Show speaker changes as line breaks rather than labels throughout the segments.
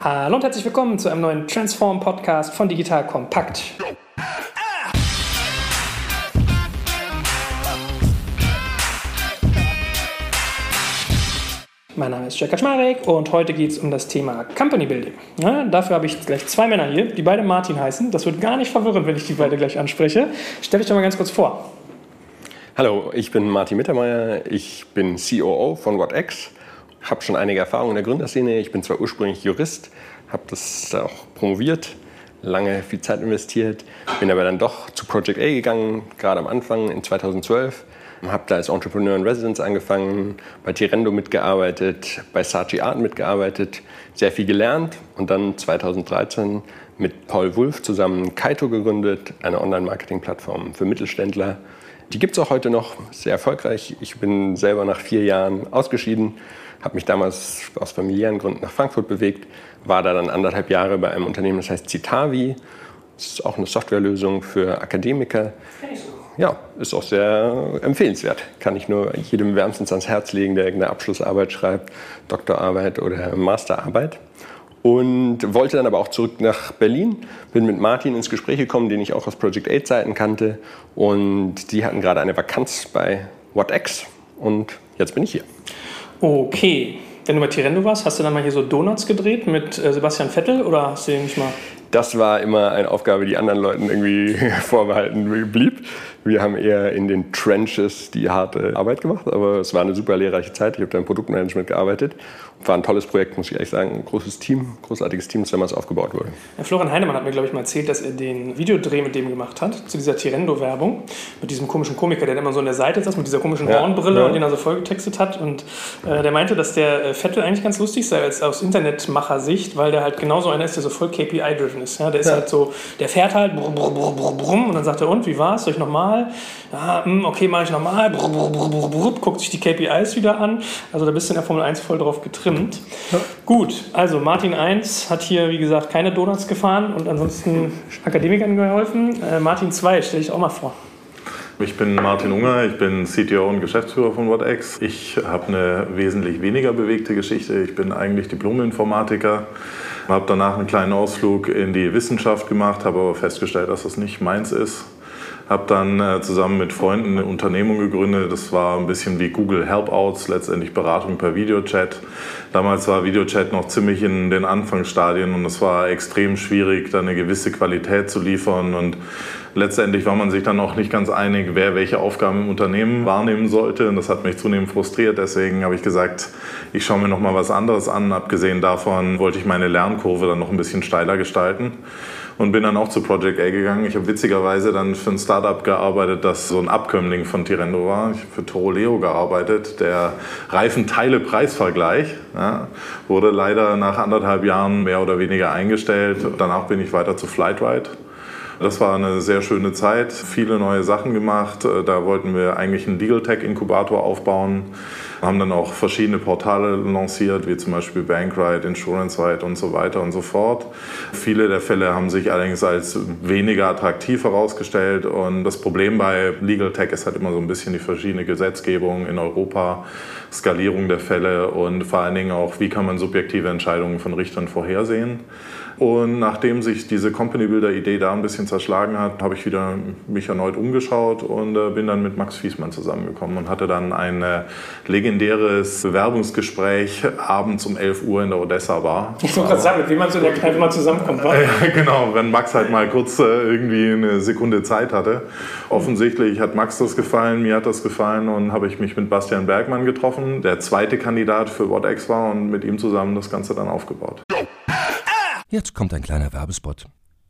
Hallo und herzlich willkommen zu einem neuen Transform Podcast von Digital Kompakt. Mein Name ist Jack Kaczmarek und heute geht es um das Thema Company Building. Ja, dafür habe ich gleich zwei Männer hier, die beide Martin heißen. Das wird gar nicht verwirrend, wenn ich die beide gleich anspreche. Stell dich doch mal ganz kurz vor.
Hallo, ich bin Martin Mittermeier. Ich bin COO von WhatX. Habe schon einige Erfahrungen in der Gründerszene. Ich bin zwar ursprünglich Jurist, habe das auch promoviert, lange viel Zeit investiert, bin aber dann doch zu Project A gegangen, gerade am Anfang in 2012 habe da als Entrepreneur in Residence angefangen, bei Tirendo mitgearbeitet, bei Saatchi Art mitgearbeitet, sehr viel gelernt und dann 2013 mit Paul Wulff zusammen Kaito gegründet, eine Online-Marketing-Plattform für Mittelständler. Die gibt es auch heute noch, sehr erfolgreich. Ich bin selber nach vier Jahren ausgeschieden, habe mich damals aus familiären Gründen nach Frankfurt bewegt, war da dann anderthalb Jahre bei einem Unternehmen, das heißt Citavi. Das ist auch eine Softwarelösung für Akademiker ja, ist auch sehr empfehlenswert. Kann ich nur jedem wärmstens ans Herz legen, der irgendeine Abschlussarbeit schreibt, Doktorarbeit oder Masterarbeit. Und wollte dann aber auch zurück nach Berlin. Bin mit Martin ins Gespräch gekommen, den ich auch aus Project 8 Zeiten kannte. Und die hatten gerade eine Vakanz bei WhatX. Und jetzt bin ich hier.
Okay. Wenn du bei Tirendo warst, hast du dann mal hier so Donuts gedreht mit äh, Sebastian Vettel oder hast du den nicht mal?
Das war immer eine Aufgabe, die anderen Leuten irgendwie vorbehalten blieb. Wir haben eher in den Trenches die harte Arbeit gemacht, aber es war eine super lehrreiche Zeit. Ich habe da im Produktmanagement gearbeitet. War ein tolles Projekt, muss ich ehrlich sagen. Ein großes Team, großartiges Team, das damals aufgebaut wurde.
Ja, Florian Heinemann hat mir, glaube ich, mal erzählt, dass er den Videodreh mit dem gemacht hat, zu dieser Tirendo-Werbung, mit diesem komischen Komiker, der immer so an der Seite saß, mit dieser komischen ja, Hornbrille ja. und den er so vollgetextet hat. Und äh, der meinte, dass der äh, Vettel eigentlich ganz lustig sei, als aus Internetmacher-Sicht, weil der halt genauso einer ist, der so voll KPI-driven ist. Ja? Der ist ja. halt so, der fährt halt brumm, brumm, brumm, brumm, und dann sagt er, und, wie war's? Soll ich nochmal? Ja, hm, okay, mache ich nochmal. Guckt sich die KPIs wieder an. Also da bist du in der Formel 1 voll drauf getrimmt. Ja. Gut, also Martin 1 hat hier, wie gesagt, keine Donuts gefahren und ansonsten Akademikern geholfen. Äh, Martin 2, stelle ich auch mal vor.
Ich bin Martin Unger, ich bin CTO und Geschäftsführer von WhatX. Ich habe eine wesentlich weniger bewegte Geschichte. Ich bin eigentlich Diplom-Informatiker, habe danach einen kleinen Ausflug in die Wissenschaft gemacht, habe aber festgestellt, dass das nicht meins ist habe dann äh, zusammen mit Freunden eine Unternehmung gegründet. Das war ein bisschen wie Google Helpouts, letztendlich Beratung per Videochat. Damals war Videochat noch ziemlich in den Anfangsstadien und es war extrem schwierig, da eine gewisse Qualität zu liefern. Und letztendlich war man sich dann auch nicht ganz einig, wer welche Aufgaben im Unternehmen wahrnehmen sollte. Und das hat mich zunehmend frustriert. Deswegen habe ich gesagt, ich schaue mir noch mal was anderes an. Abgesehen davon wollte ich meine Lernkurve dann noch ein bisschen steiler gestalten und bin dann auch zu Project A gegangen. Ich habe witzigerweise dann für ein Startup gearbeitet, das so ein Abkömmling von Tirendo war. Ich habe für Toro Leo gearbeitet. Der Reifenteile-Preisvergleich ja, wurde leider nach anderthalb Jahren mehr oder weniger eingestellt. Danach bin ich weiter zu Flightride. Das war eine sehr schöne Zeit, viele neue Sachen gemacht. Da wollten wir eigentlich einen Legal Tech Inkubator aufbauen. Haben dann auch verschiedene Portale lanciert, wie zum Beispiel Bankride, InsuranceRide und so weiter und so fort. Viele der Fälle haben sich allerdings als weniger attraktiv herausgestellt und das Problem bei Legal Tech ist halt immer so ein bisschen die verschiedene Gesetzgebung in Europa, Skalierung der Fälle und vor allen Dingen auch, wie kann man subjektive Entscheidungen von Richtern vorhersehen. Und nachdem sich diese Company Builder Idee da ein bisschen zerschlagen hat, habe ich wieder mich erneut umgeschaut und äh, bin dann mit Max Fiesmann zusammengekommen und hatte dann ein äh, legendäres Bewerbungsgespräch abends um 11 Uhr in der Odessa Bar.
Ich wollte gerade sagen, wie man so in der Kneipe mal zusammenkommt. War.
Ja, genau, wenn Max halt mal kurz äh, irgendwie eine Sekunde Zeit hatte. Offensichtlich hat Max das gefallen, mir hat das gefallen und habe ich mich mit Bastian Bergmann getroffen, der zweite Kandidat für WhatX war und mit ihm zusammen das Ganze dann aufgebaut.
Jetzt kommt ein kleiner Werbespot.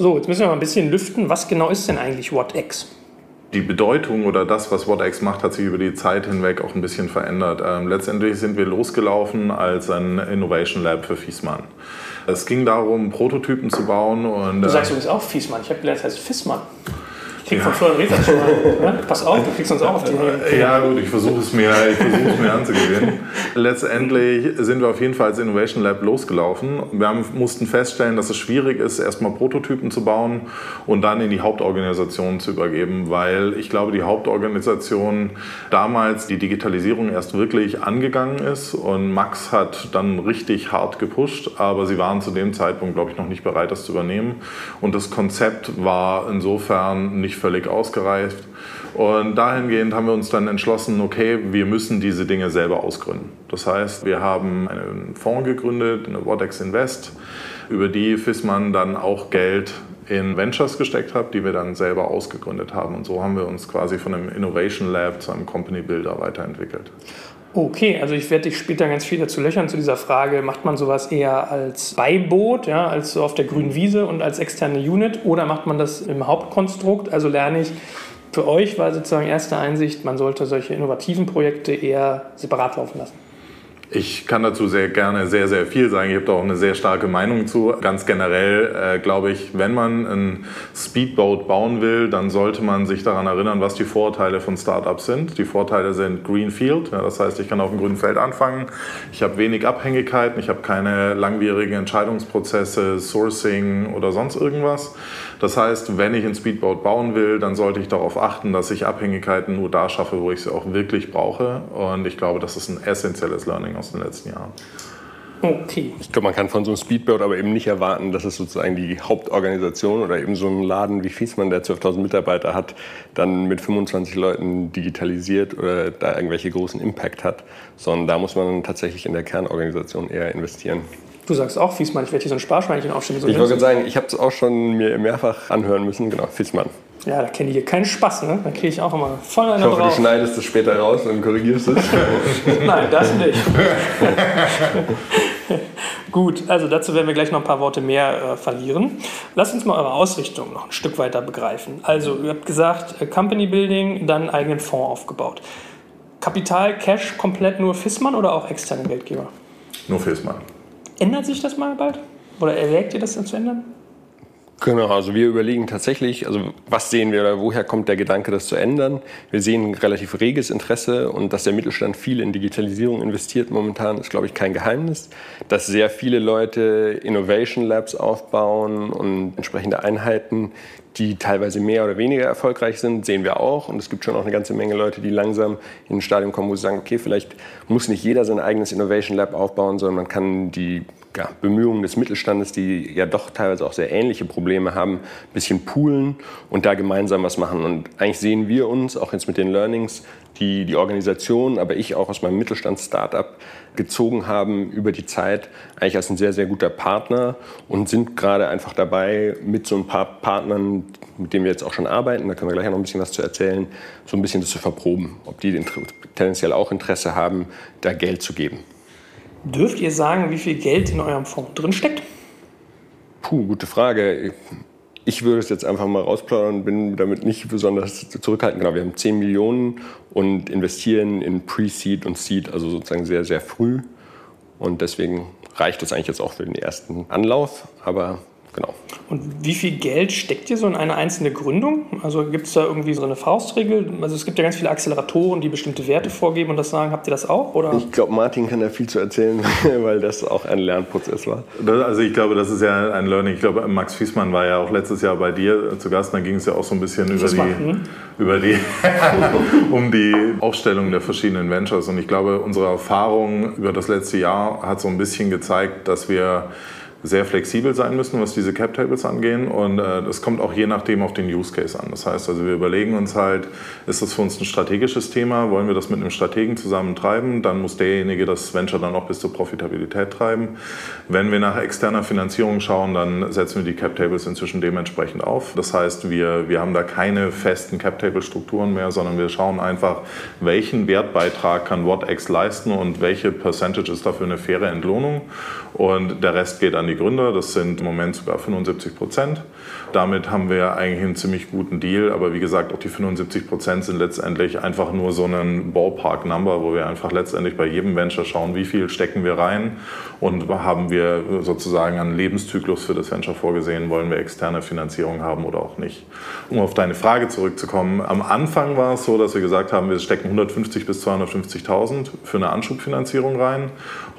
So, jetzt müssen wir mal ein bisschen lüften. Was genau ist denn eigentlich WhatX?
die Bedeutung oder das, was WhatX macht, hat sich über die Zeit hinweg auch ein bisschen verändert. Ähm, letztendlich sind wir losgelaufen als ein Innovation Lab für Fiesmann. Es ging darum, Prototypen zu bauen. Und,
du sagst äh, übrigens auch Fiesmann. Ich habe gelernt, das heißt Fissmann krieg von Florian Ritter schon mal. Ne? Pass auf, du kriegst uns auch auf die Hände.
Ja, gut, ich versuche es mir, ich mir anzugewöhnen. Letztendlich sind wir auf jeden Fall als Innovation Lab losgelaufen. Wir haben, mussten feststellen, dass es schwierig ist, erstmal Prototypen zu bauen und dann in die Hauptorganisation zu übergeben, weil ich glaube, die Hauptorganisation damals die Digitalisierung erst wirklich angegangen ist und Max hat dann richtig hart gepusht, aber sie waren zu dem Zeitpunkt, glaube ich, noch nicht bereit, das zu übernehmen. Und das Konzept war insofern nicht völlig ausgereift. Und dahingehend haben wir uns dann entschlossen, okay, wir müssen diese Dinge selber ausgründen. Das heißt, wir haben einen Fonds gegründet, eine Vortex Invest, über die Fissmann dann auch Geld in Ventures gesteckt hat, die wir dann selber ausgegründet haben. Und so haben wir uns quasi von einem Innovation Lab zu einem Company Builder weiterentwickelt.
Okay, also ich werde dich später ganz viel dazu löchern zu dieser Frage, macht man sowas eher als Beiboot, ja, als so auf der grünen Wiese und als externe Unit oder macht man das im Hauptkonstrukt? Also lerne ich, für euch war sozusagen erste Einsicht, man sollte solche innovativen Projekte eher separat laufen lassen.
Ich kann dazu sehr gerne sehr, sehr viel sagen. Ich habe da auch eine sehr starke Meinung zu. Ganz generell äh, glaube ich, wenn man ein Speedboat bauen will, dann sollte man sich daran erinnern, was die Vorteile von Startups sind. Die Vorteile sind Greenfield. Ja, das heißt, ich kann auf dem grünen Feld anfangen. Ich habe wenig Abhängigkeiten. Ich habe keine langwierigen Entscheidungsprozesse, Sourcing oder sonst irgendwas. Das heißt, wenn ich ein Speedboat bauen will, dann sollte ich darauf achten, dass ich Abhängigkeiten nur da schaffe, wo ich sie auch wirklich brauche. Und ich glaube, das ist ein essentielles Learning aus den letzten Jahren.
Okay. Ich glaube, man kann von so einem Speedboat aber eben nicht erwarten, dass es sozusagen die Hauptorganisation oder eben so ein Laden wie Fiesmann, der 12.000 Mitarbeiter hat, dann mit 25 Leuten digitalisiert oder da irgendwelche großen Impact hat, sondern da muss man tatsächlich in der Kernorganisation eher investieren.
Du sagst auch Fiesmann, ich werde hier so ein Sparschweinchen aufstellen. So
ich wollte sagen, ich habe es auch schon mir mehrfach anhören müssen. Genau, Fiesmann.
Ja, da kenne ich hier keinen Spaß, ne? Da kriege ich auch immer voll eine
Ich hoffe, drauf. du schneidest es später raus und korrigierst es.
Nein, das nicht. Gut, also dazu werden wir gleich noch ein paar Worte mehr äh, verlieren. Lasst uns mal eure Ausrichtung noch ein Stück weiter begreifen. Also, ihr habt gesagt, äh, Company Building, dann einen eigenen Fonds aufgebaut. Kapital, Cash komplett nur Fissmann oder auch externe Geldgeber?
Nur Fissmann.
Ändert sich das mal bald? Oder erwägt ihr das dann zu ändern?
Genau, also wir überlegen tatsächlich, also was sehen wir oder woher kommt der Gedanke, das zu ändern? Wir sehen relativ reges Interesse und dass der Mittelstand viel in Digitalisierung investiert momentan, ist glaube ich kein Geheimnis. Dass sehr viele Leute Innovation Labs aufbauen und entsprechende Einheiten, die teilweise mehr oder weniger erfolgreich sind, sehen wir auch. Und es gibt schon auch eine ganze Menge Leute, die langsam in ein Stadium kommen, wo sie sagen, okay, vielleicht muss nicht jeder sein eigenes Innovation Lab aufbauen, sondern man kann die ja, Bemühungen des Mittelstandes, die ja doch teilweise auch sehr ähnliche Probleme haben, ein bisschen poolen und da gemeinsam was machen. Und eigentlich sehen wir uns, auch jetzt mit den Learnings, die die Organisation, aber ich auch aus meinem Mittelstands-Startup gezogen haben über die Zeit, eigentlich als ein sehr, sehr guter Partner und sind gerade einfach dabei, mit so ein paar Partnern, mit denen wir jetzt auch schon arbeiten, da können wir gleich noch ein bisschen was zu erzählen, so ein bisschen das zu verproben, ob die tendenziell auch Interesse haben, da Geld zu geben.
Dürft ihr sagen, wie viel Geld in eurem Fonds drin steckt?
Puh, gute Frage. Ich würde es jetzt einfach mal rausplaudern und bin damit nicht besonders zurückhaltend. Genau, wir haben 10 Millionen und investieren in Pre-Seed und Seed, also sozusagen sehr, sehr früh. Und deswegen reicht das eigentlich jetzt auch für den ersten Anlauf. Aber Genau.
Und wie viel Geld steckt ihr so in eine einzelne Gründung? Also gibt es da irgendwie so eine Faustregel? Also es gibt ja ganz viele Acceleratoren, die bestimmte Werte vorgeben und das sagen. Habt ihr das auch? Oder?
Ich glaube, Martin kann da viel zu erzählen, weil das auch ein Lernprozess war.
Also ich glaube, das ist ja ein Learning. Ich glaube, Max Fiesmann war ja auch letztes Jahr bei dir zu Gast. Da ging es ja auch so ein bisschen über die, über die um die Aufstellung der verschiedenen Ventures. Und ich glaube, unsere Erfahrung über das letzte Jahr hat so ein bisschen gezeigt, dass wir sehr flexibel sein müssen, was diese Cap Tables angehen. Und äh, das kommt auch je nachdem auf den Use Case an. Das heißt also, wir überlegen uns halt, ist das für uns ein strategisches Thema? Wollen wir das mit einem Strategen zusammen treiben? Dann muss derjenige das Venture dann auch bis zur Profitabilität treiben. Wenn wir nach externer Finanzierung schauen, dann setzen wir die Cap Tables inzwischen dementsprechend auf. Das heißt, wir, wir haben da keine festen Cap Table Strukturen mehr, sondern wir schauen einfach, welchen Wertbeitrag kann WhatX leisten und welche Percentage ist dafür eine faire Entlohnung. Und der Rest geht an die Gründer. Das sind im Moment sogar 75 Prozent. Damit haben wir eigentlich einen ziemlich guten Deal. Aber wie gesagt, auch die 75 Prozent sind letztendlich einfach nur so ein Ballpark-Number, wo wir einfach letztendlich bei jedem Venture schauen, wie viel stecken wir rein und haben wir sozusagen einen Lebenszyklus für das Venture vorgesehen, wollen wir externe Finanzierung haben oder auch nicht. Um auf deine Frage zurückzukommen, am Anfang war es so, dass wir gesagt haben, wir stecken 150 bis 250.000 für eine Anschubfinanzierung rein.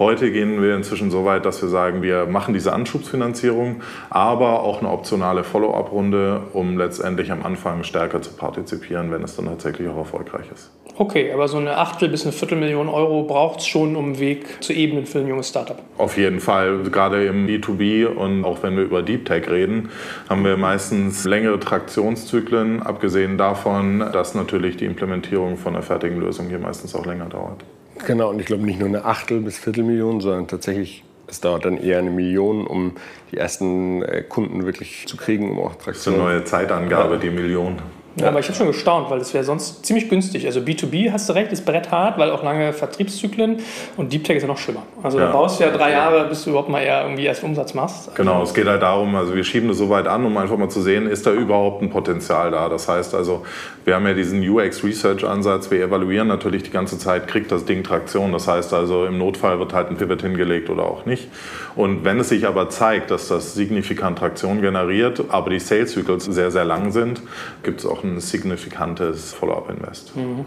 Heute gehen wir inzwischen so weit, dass wir sagen, wir machen diese Anschubsfinanzierung, aber auch eine optionale Follow-up-Runde, um letztendlich am Anfang stärker zu partizipieren, wenn es dann tatsächlich auch erfolgreich ist.
Okay, aber so eine Achtel bis eine Viertelmillion Euro braucht es schon, um einen Weg zu ebnen für ein junges Startup.
Auf jeden Fall. Gerade im B2B und auch wenn wir über Deep Tech reden, haben wir meistens längere Traktionszyklen, abgesehen davon, dass natürlich die Implementierung von einer fertigen Lösung hier meistens auch länger dauert.
Genau, und ich glaube nicht nur eine Achtel bis Viertelmillion, sondern tatsächlich es dauert dann eher eine Million, um die ersten äh, Kunden wirklich zu kriegen, um auch
Traktion. Das ist eine neue Zeitangabe, die Million.
Ja, aber ich habe schon gestaunt, weil das wäre sonst ziemlich günstig. Also B2B, hast du recht, ist bretthart, weil auch lange Vertriebszyklen und Deep Tech ist ja noch schlimmer. Also ja. du brauchst ja drei Jahre, bis du überhaupt mal eher irgendwie erst Umsatz machst.
Genau, es geht halt darum, also wir schieben das so weit an, um einfach mal zu sehen, ist da überhaupt ein Potenzial da. Das heißt also, wir haben ja diesen UX-Research-Ansatz, wir evaluieren natürlich die ganze Zeit, kriegt das Ding Traktion. Das heißt also, im Notfall wird halt ein Pivot hingelegt oder auch nicht. Und wenn es sich aber zeigt, dass das signifikant Traktion generiert, aber die Sales-Cycles sehr, sehr lang sind, gibt es auch auch ein signifikantes Follow-up-Invest. Mhm.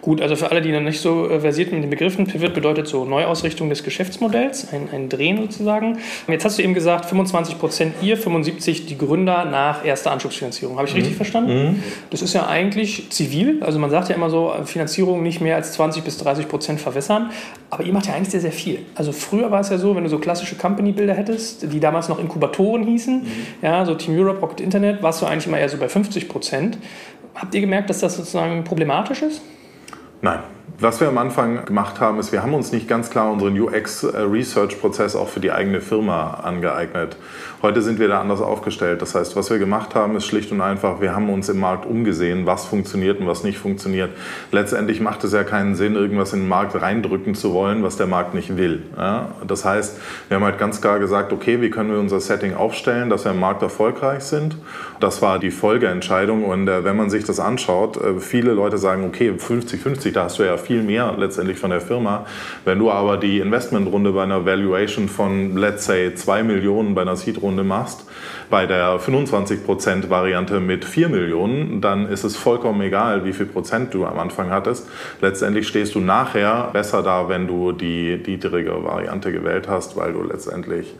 Gut, also für alle, die noch nicht so äh, versiert mit den Begriffen, Pivot bedeutet so Neuausrichtung des Geschäftsmodells, ein, ein Drehen sozusagen. Jetzt hast du eben gesagt, 25 Prozent ihr, 75 die Gründer nach erster Anschubsfinanzierung. Habe ich mhm. richtig verstanden? Mhm. Das ist ja eigentlich zivil. Also man sagt ja immer so, Finanzierung nicht mehr als 20 bis 30 Prozent verwässern. Aber ihr macht ja eigentlich sehr, sehr viel. Also früher war es ja so, wenn du so klassische Company-Bilder hättest, die damals noch Inkubatoren hießen, mhm. ja, so Team Europe, Rocket Internet, warst du eigentlich immer eher so bei 50 Prozent. Habt ihr gemerkt, dass das sozusagen problematisch ist?
Nein. Was wir am Anfang gemacht haben, ist, wir haben uns nicht ganz klar unseren UX-Research-Prozess auch für die eigene Firma angeeignet. Heute sind wir da anders aufgestellt. Das heißt, was wir gemacht haben, ist schlicht und einfach, wir haben uns im Markt umgesehen, was funktioniert und was nicht funktioniert. Letztendlich macht es ja keinen Sinn, irgendwas in den Markt reindrücken zu wollen, was der Markt nicht will. Ja? Das heißt, wir haben halt ganz klar gesagt, okay, wie können wir unser Setting aufstellen, dass wir im Markt erfolgreich sind. Das war die Folgeentscheidung. Und äh, wenn man sich das anschaut, äh, viele Leute sagen, okay, 50-50, da hast du ja viel mehr letztendlich von der Firma. Wenn du aber die Investmentrunde bei einer Valuation von, let's say, 2 Millionen bei einer Seed-Runde machst, bei der 25% Variante mit 4 Millionen, dann ist es vollkommen egal, wie viel Prozent du am Anfang hattest. Letztendlich stehst du nachher besser da, wenn du die niedrige Variante gewählt hast, weil du letztendlich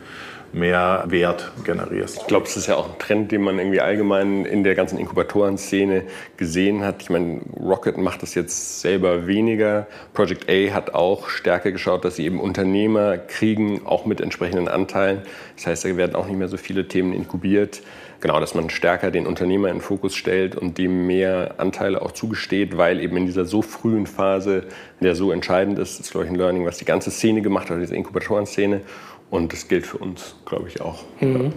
mehr Wert generierst.
Ich glaube, es ist ja auch ein Trend, den man irgendwie allgemein in der ganzen Inkubatoren-Szene gesehen hat. Ich meine, Rocket macht das jetzt selber weniger. Project A hat auch stärker geschaut, dass sie eben Unternehmer kriegen, auch mit entsprechenden Anteilen. Das heißt, da werden auch nicht mehr so viele Themen inkubiert. Genau, dass man stärker den Unternehmer in den Fokus stellt und dem mehr Anteile auch zugesteht, weil eben in dieser so frühen Phase, der so entscheidend ist, das glaube ich ein Learning, was die ganze Szene gemacht hat, diese Inkubatoren-Szene. Und das gilt für uns, glaube ich, auch. Mhm.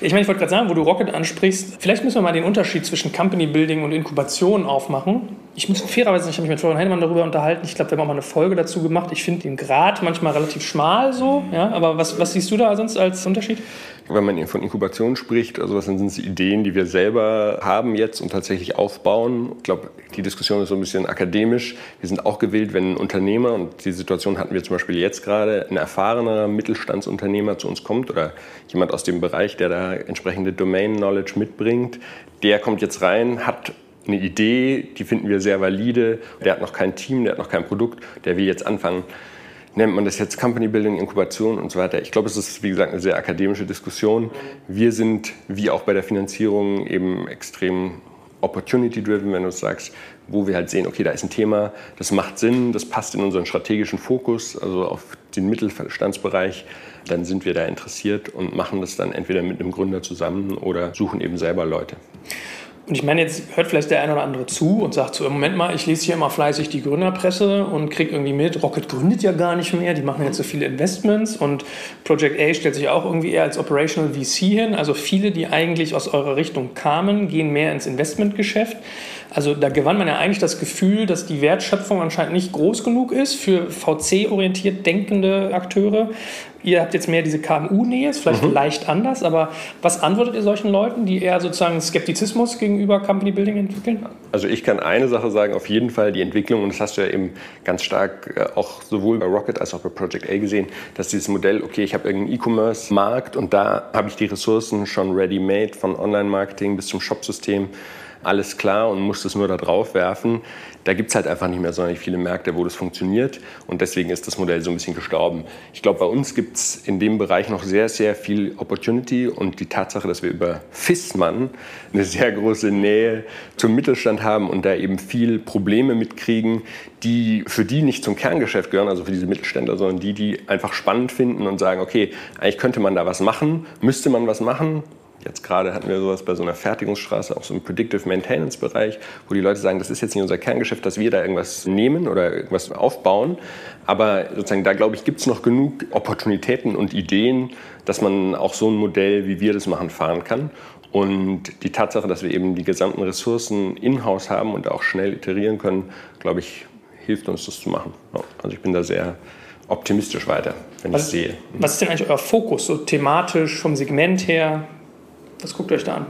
Ich meine, ich wollte gerade sagen, wo du Rocket ansprichst, vielleicht müssen wir mal den Unterschied zwischen Company Building und Inkubation aufmachen. Ich muss fairerweise, ich habe mich mit Florian Heinemann darüber unterhalten. Ich glaube, wir haben auch mal eine Folge dazu gemacht. Ich finde den Grad manchmal relativ schmal so. Ja, aber was, was siehst du da sonst als Unterschied?
Wenn man von Inkubation spricht, also was sind es Ideen, die wir selber haben jetzt und tatsächlich aufbauen? Ich glaube, die Diskussion ist so ein bisschen akademisch. Wir sind auch gewählt, wenn ein Unternehmer, und die Situation hatten wir zum Beispiel jetzt gerade, ein erfahrener Mittelstandsunternehmer zu uns kommt oder jemand aus dem Bereich, der da entsprechende Domain-Knowledge mitbringt, der kommt jetzt rein, hat eine Idee, die finden wir sehr valide, der hat noch kein Team, der hat noch kein Produkt, der will jetzt anfangen nennt man das jetzt Company Building, Inkubation und so weiter. Ich glaube, es ist, wie gesagt, eine sehr akademische Diskussion. Wir sind, wie auch bei der Finanzierung, eben extrem opportunity-driven, wenn du sagst, wo wir halt sehen, okay, da ist ein Thema, das macht Sinn, das passt in unseren strategischen Fokus, also auf den Mittelstandsbereich, dann sind wir da interessiert und machen das dann entweder mit einem Gründer zusammen oder suchen eben selber Leute.
Und ich meine, jetzt hört vielleicht der eine oder andere zu und sagt so, Moment mal, ich lese hier immer fleißig die Gründerpresse und kriege irgendwie mit, Rocket gründet ja gar nicht mehr, die machen jetzt so viele Investments und Project A stellt sich auch irgendwie eher als Operational VC hin. Also viele, die eigentlich aus eurer Richtung kamen, gehen mehr ins Investmentgeschäft. Also da gewann man ja eigentlich das Gefühl, dass die Wertschöpfung anscheinend nicht groß genug ist für VC-orientiert denkende Akteure. Ihr habt jetzt mehr diese KMU-Nähe, ist vielleicht mhm. leicht anders, aber was antwortet ihr solchen Leuten, die eher sozusagen Skeptizismus gegenüber Company Building entwickeln?
Also ich kann eine Sache sagen, auf jeden Fall die Entwicklung, und das hast du ja eben ganz stark äh, auch sowohl bei Rocket als auch bei Project A gesehen, dass dieses Modell, okay, ich habe irgendeinen E-Commerce-Markt und da habe ich die Ressourcen schon ready-made von Online-Marketing bis zum Shop-System alles klar und muss es nur da drauf werfen. Da gibt es halt einfach nicht mehr so viele Märkte, wo das funktioniert und deswegen ist das Modell so ein bisschen gestorben. Ich glaube, bei uns gibt es in dem Bereich noch sehr, sehr viel Opportunity und die Tatsache, dass wir über Fissmann eine sehr große Nähe zum Mittelstand haben und da eben viel Probleme mitkriegen, die für die nicht zum Kerngeschäft gehören, also für diese Mittelständler, sondern die, die einfach spannend finden und sagen, okay, eigentlich könnte man da was machen, müsste man was machen, Jetzt gerade hatten wir sowas bei so einer Fertigungsstraße, auch so im Predictive Maintenance Bereich, wo die Leute sagen, das ist jetzt nicht unser Kerngeschäft, dass wir da irgendwas nehmen oder irgendwas aufbauen. Aber sozusagen da, glaube ich, gibt es noch genug Opportunitäten und Ideen, dass man auch so ein Modell, wie wir das machen, fahren kann. Und die Tatsache, dass wir eben die gesamten Ressourcen in-house haben und auch schnell iterieren können, glaube ich, hilft uns, das zu machen. Also ich bin da sehr optimistisch weiter, wenn
was,
ich sehe.
Was ist denn eigentlich euer Fokus, so thematisch, vom Segment her? Was guckt euch da an?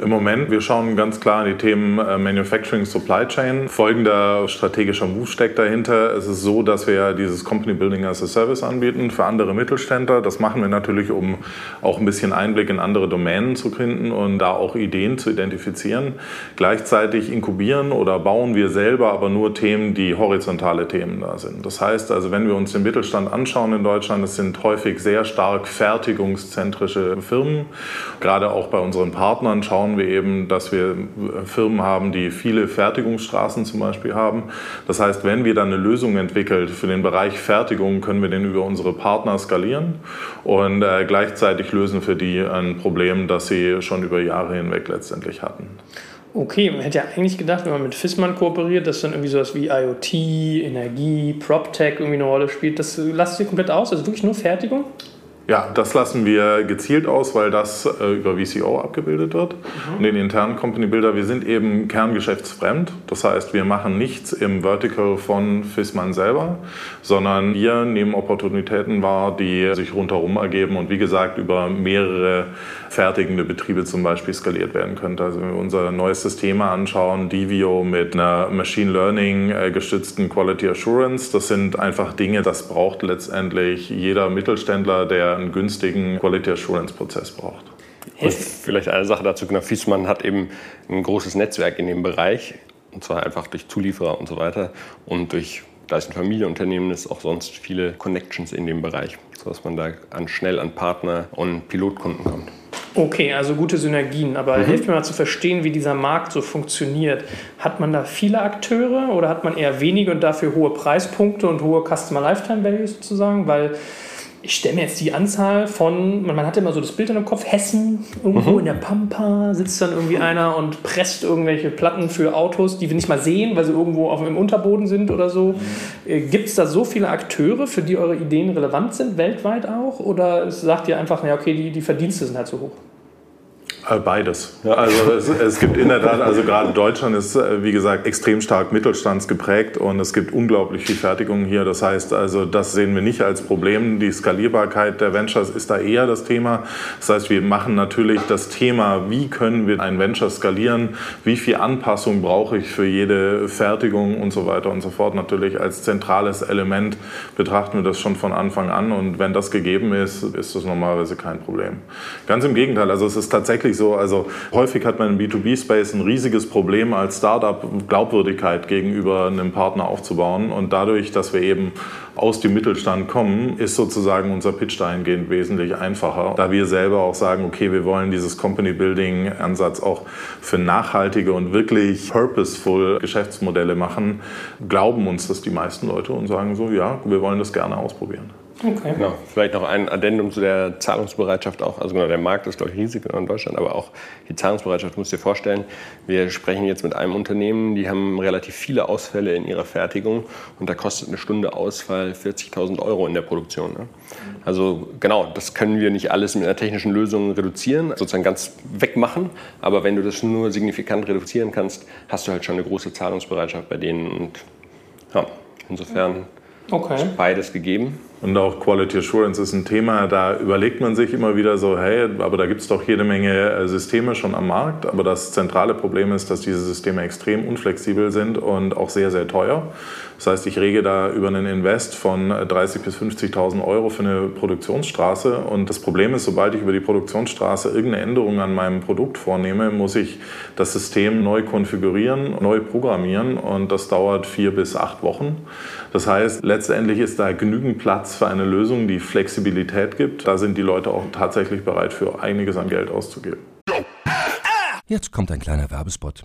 Im Moment, wir schauen ganz klar in die Themen äh, Manufacturing, Supply Chain. Folgender strategischer Move steckt dahinter. Es ist so, dass wir dieses Company Building as a Service anbieten für andere Mittelständler. Das machen wir natürlich, um auch ein bisschen Einblick in andere Domänen zu finden und da auch Ideen zu identifizieren. Gleichzeitig inkubieren oder bauen wir selber aber nur Themen, die horizontale Themen da sind. Das heißt also, wenn wir uns den Mittelstand anschauen in Deutschland, es sind häufig sehr stark fertigungszentrische Firmen. Gerade auch bei unseren Partnern schauen wir eben, dass wir Firmen haben, die viele Fertigungsstraßen zum Beispiel haben. Das heißt, wenn wir dann eine Lösung entwickelt für den Bereich Fertigung, können wir den über unsere Partner skalieren und äh, gleichzeitig lösen für die ein Problem, das sie schon über Jahre hinweg letztendlich hatten.
Okay, man hätte ja eigentlich gedacht, wenn man mit Fissmann kooperiert, dass dann irgendwie sowas wie IoT, Energie, PropTech irgendwie eine Rolle spielt. Das lasst ihr komplett aus? Also wirklich nur Fertigung?
Ja, das lassen wir gezielt aus, weil das äh, über VCO abgebildet wird. Mhm. Und den internen Company Builder, wir sind eben kerngeschäftsfremd. Das heißt, wir machen nichts im Vertical von Fissmann selber, sondern wir nehmen Opportunitäten wahr, die sich rundherum ergeben und wie gesagt über mehrere fertigende Betriebe zum Beispiel skaliert werden könnte. Also wenn wir unser neuestes Thema anschauen, Divio mit einer Machine Learning äh, gestützten Quality Assurance, das sind einfach Dinge, das braucht letztendlich jeder Mittelständler, der einen günstigen Quality Assurance Prozess braucht.
Und vielleicht eine Sache dazu, genau, Fiesmann hat eben ein großes Netzwerk in dem Bereich, und zwar einfach durch Zulieferer und so weiter und durch, da es ein Familienunternehmen ist, auch sonst viele Connections in dem Bereich, sodass man da an, schnell an Partner und Pilotkunden kommt.
Okay, also gute Synergien. Aber mhm. hilft mir mal zu verstehen, wie dieser Markt so funktioniert. Hat man da viele Akteure oder hat man eher wenige und dafür hohe Preispunkte und hohe Customer Lifetime Value sozusagen? Weil ich stelle mir jetzt die Anzahl von, man, man hat immer so das Bild in dem Kopf, Hessen, irgendwo mhm. in der Pampa sitzt dann irgendwie einer und presst irgendwelche Platten für Autos, die wir nicht mal sehen, weil sie irgendwo auf dem Unterboden sind oder so. Mhm. Äh, Gibt es da so viele Akteure, für die eure Ideen relevant sind, weltweit auch? Oder sagt ihr einfach, naja, okay, die, die Verdienste sind halt so hoch?
Äh, beides. Also es, es, gibt in der Tat, also gerade Deutschland ist, äh, wie gesagt, extrem stark mittelstandsgeprägt und es gibt unglaublich viel Fertigung hier. Das heißt, also das sehen wir nicht als Problem. Die Skalierbarkeit der Ventures ist da eher das Thema. Das heißt, wir machen natürlich das Thema, wie können wir ein Venture skalieren, wie viel Anpassung brauche ich für jede Fertigung und so weiter und so fort. Natürlich als zentrales Element betrachten wir das schon von Anfang an und wenn das gegeben ist, ist das normalerweise kein Problem. Ganz im Gegenteil, also es ist tatsächlich tatsächlich so, also häufig hat man im B2B-Space ein riesiges Problem als Startup Glaubwürdigkeit gegenüber einem Partner aufzubauen und dadurch, dass wir eben aus dem Mittelstand kommen, ist sozusagen unser Pitch dahingehend wesentlich einfacher, da wir selber auch sagen, okay, wir wollen dieses Company Building Ansatz auch für nachhaltige und wirklich purposeful Geschäftsmodelle machen, glauben uns das die meisten Leute und sagen so, ja, wir wollen das gerne ausprobieren.
Okay. Genau. Vielleicht noch ein Addendum zu der Zahlungsbereitschaft auch. Also genau, der Markt ist, glaube ich, riesig in Deutschland, aber auch die Zahlungsbereitschaft, musst dir vorstellen. Wir sprechen jetzt mit einem Unternehmen, die haben relativ viele Ausfälle in ihrer Fertigung und da kostet eine Stunde Ausfall 40.000 Euro in der Produktion. Ne? Also genau, das können wir nicht alles mit einer technischen Lösung reduzieren, sozusagen ganz wegmachen, aber wenn du das nur signifikant reduzieren kannst, hast du halt schon eine große Zahlungsbereitschaft bei denen und ja, insofern okay. ist beides gegeben.
Und auch Quality Assurance ist ein Thema, da überlegt man sich immer wieder so, hey, aber da gibt es doch jede Menge äh, Systeme schon am Markt. Aber das zentrale Problem ist, dass diese Systeme extrem unflexibel sind und auch sehr, sehr teuer. Das heißt, ich rege da über einen Invest von 30.000 bis 50.000 Euro für eine Produktionsstraße. Und das Problem ist, sobald ich über die Produktionsstraße irgendeine Änderung an meinem Produkt vornehme, muss ich das System neu konfigurieren, neu programmieren. Und das dauert vier bis acht Wochen. Das heißt, letztendlich ist da genügend Platz für eine Lösung, die Flexibilität gibt. Da sind die Leute auch tatsächlich bereit, für einiges an Geld auszugeben.
Jetzt kommt ein kleiner Werbespot.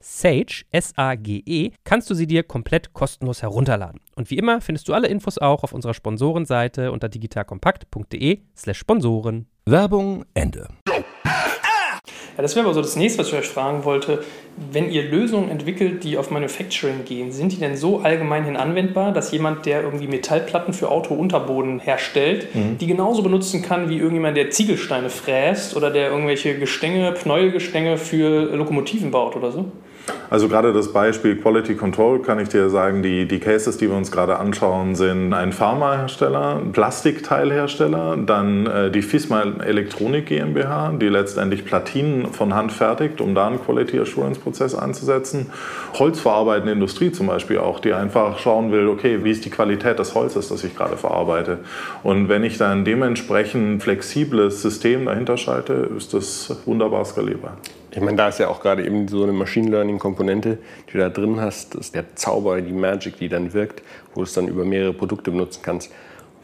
Sage, S-A-G-E, kannst du sie dir komplett kostenlos herunterladen. Und wie immer findest du alle Infos auch auf unserer Sponsorenseite unter digitalkompakt.de slash Sponsoren.
Werbung Ende.
Ja, das wäre aber so das nächste, was ich euch fragen wollte. Wenn ihr Lösungen entwickelt, die auf Manufacturing gehen, sind die denn so allgemein hin anwendbar, dass jemand, der irgendwie Metallplatten für Autounterboden herstellt, mhm. die genauso benutzen kann wie irgendjemand, der Ziegelsteine fräst oder der irgendwelche Gestänge, Knäuelgestänge für Lokomotiven baut oder so?
Also gerade das Beispiel Quality Control kann ich dir sagen, die, die Cases, die wir uns gerade anschauen, sind ein Pharmahersteller, Plastikteilhersteller, dann äh, die FISMA Elektronik GmbH, die letztendlich Platinen von Hand fertigt, um da einen Quality Assurance Prozess einzusetzen. Holzverarbeitende Industrie zum Beispiel auch, die einfach schauen will, okay, wie ist die Qualität des Holzes, das ich gerade verarbeite. Und wenn ich dann dementsprechend flexibles System dahinter schalte, ist das wunderbar skalierbar.
Ich meine, da ist ja auch gerade eben so eine Machine Learning-Komponente, die du da drin hast. Das ist der Zauber, die Magic, die dann wirkt, wo du es dann über mehrere Produkte benutzen kannst.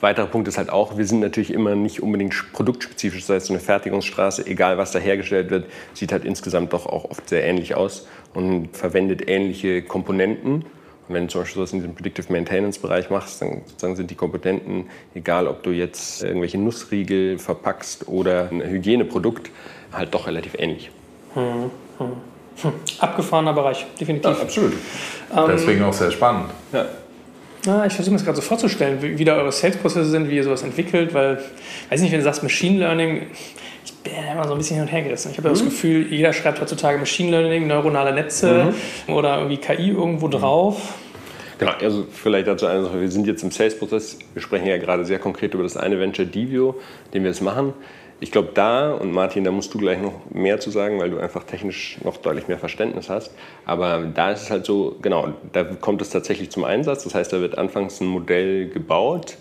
Weiterer Punkt ist halt auch, wir sind natürlich immer nicht unbedingt produktspezifisch. Das heißt, so eine Fertigungsstraße, egal was da hergestellt wird, sieht halt insgesamt doch auch oft sehr ähnlich aus und verwendet ähnliche Komponenten. Und wenn du zum Beispiel sowas in diesem Predictive Maintenance-Bereich machst, dann sozusagen sind die Komponenten, egal ob du jetzt irgendwelche Nussriegel verpackst oder ein Hygieneprodukt, halt doch relativ ähnlich. Hm,
hm, hm. Abgefahrener Bereich, definitiv.
Ja, absolut. Ähm, Deswegen auch sehr spannend.
Ja. Ja, ich versuche mir das gerade so vorzustellen, wie, wie da eure Sales-Prozesse sind, wie ihr sowas entwickelt, weil, weiß nicht, wenn du sagst Machine Learning, ich bin immer so ein bisschen hin und her gerissen. Ich habe mhm. das Gefühl, jeder schreibt heutzutage Machine Learning, neuronale Netze mhm. oder irgendwie KI irgendwo drauf.
Genau, also vielleicht dazu eine Sache. Wir sind jetzt im Sales-Prozess. Wir sprechen ja gerade sehr konkret über das eine Venture Divio, den wir jetzt machen. Ich glaube, da, und Martin, da musst du gleich noch mehr zu sagen, weil du einfach technisch noch deutlich mehr Verständnis hast. Aber da ist es halt so, genau, da kommt es tatsächlich zum Einsatz. Das heißt, da wird anfangs ein Modell gebaut.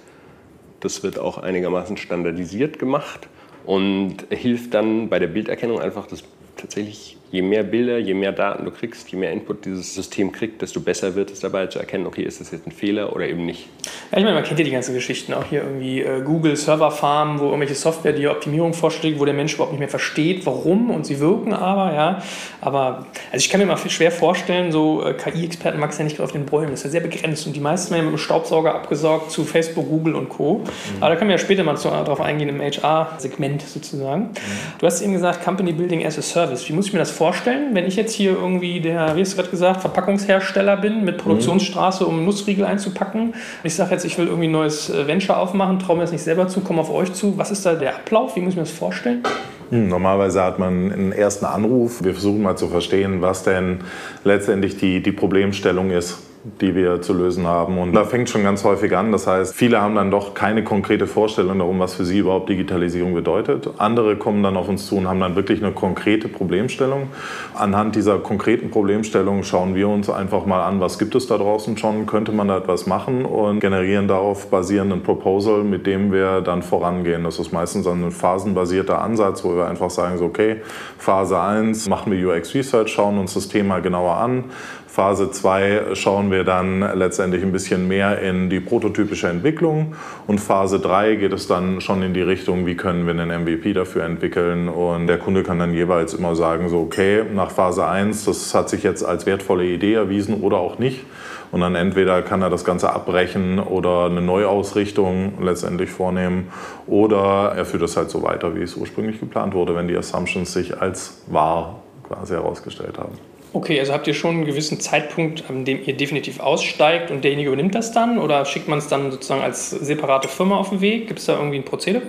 Das wird auch einigermaßen standardisiert gemacht und hilft dann bei der Bilderkennung einfach, dass tatsächlich je mehr Bilder, je mehr Daten du kriegst, je mehr Input dieses System kriegt, desto besser wird es dabei zu erkennen, okay, ist das jetzt ein Fehler oder eben nicht.
Ja, ich meine, man kennt ja die ganzen Geschichten, auch hier irgendwie äh, Google Server Farm, wo irgendwelche Software die Optimierung vorschlägt, wo der Mensch überhaupt nicht mehr versteht, warum und sie wirken aber, ja. Aber also ich kann mir mal schwer vorstellen, so äh, KI-Experten mag es ja nicht auf den Bäumen, das ist ja sehr begrenzt und die meisten werden mit dem Staubsauger abgesaugt zu Facebook, Google und Co. Mhm. Aber da können wir ja später mal zu, darauf eingehen im HR-Segment sozusagen. Mhm. Du hast eben gesagt, Company Building as a Service. Wie muss ich mir das vorstellen, wenn ich jetzt hier irgendwie der, wie hast du gerade gesagt, Verpackungshersteller bin mit Produktionsstraße, um Nussriegel einzupacken. Ich sage jetzt, ich will irgendwie ein neues äh, Venture aufmachen, traue mir das nicht selber zu, komme auf euch zu. Was ist da der Ablauf? Wie muss ich mir das vorstellen?
Hm, normalerweise hat man einen ersten Anruf. Wir versuchen mal zu verstehen, was denn letztendlich die, die Problemstellung ist die wir zu lösen haben. Und da fängt schon ganz häufig an. Das heißt, viele haben dann doch keine konkrete Vorstellung darum, was für sie überhaupt Digitalisierung bedeutet. Andere kommen dann auf uns zu und haben dann wirklich eine konkrete Problemstellung. Anhand dieser konkreten Problemstellung schauen wir uns einfach mal an, was gibt es da draußen schon, könnte man da etwas machen und generieren darauf basierenden Proposal, mit dem wir dann vorangehen. Das ist meistens ein phasenbasierter Ansatz, wo wir einfach sagen, so, okay, Phase 1 machen wir UX Research, schauen uns das Thema genauer an, Phase 2 schauen wir dann letztendlich ein bisschen mehr in die prototypische Entwicklung und Phase 3 geht es dann schon in die Richtung, wie können wir einen MVP dafür entwickeln und der Kunde kann dann jeweils immer sagen, so okay, nach Phase 1, das hat sich jetzt als wertvolle Idee erwiesen oder auch nicht. Und dann entweder kann er das Ganze abbrechen oder eine Neuausrichtung letztendlich vornehmen oder er führt es halt so weiter, wie es ursprünglich geplant wurde, wenn die Assumptions sich als wahr quasi herausgestellt haben.
Okay, also habt ihr schon einen gewissen Zeitpunkt, an dem ihr definitiv aussteigt und derjenige übernimmt das dann oder schickt man es dann sozusagen als separate Firma auf den Weg? Gibt es da irgendwie ein Prozedere?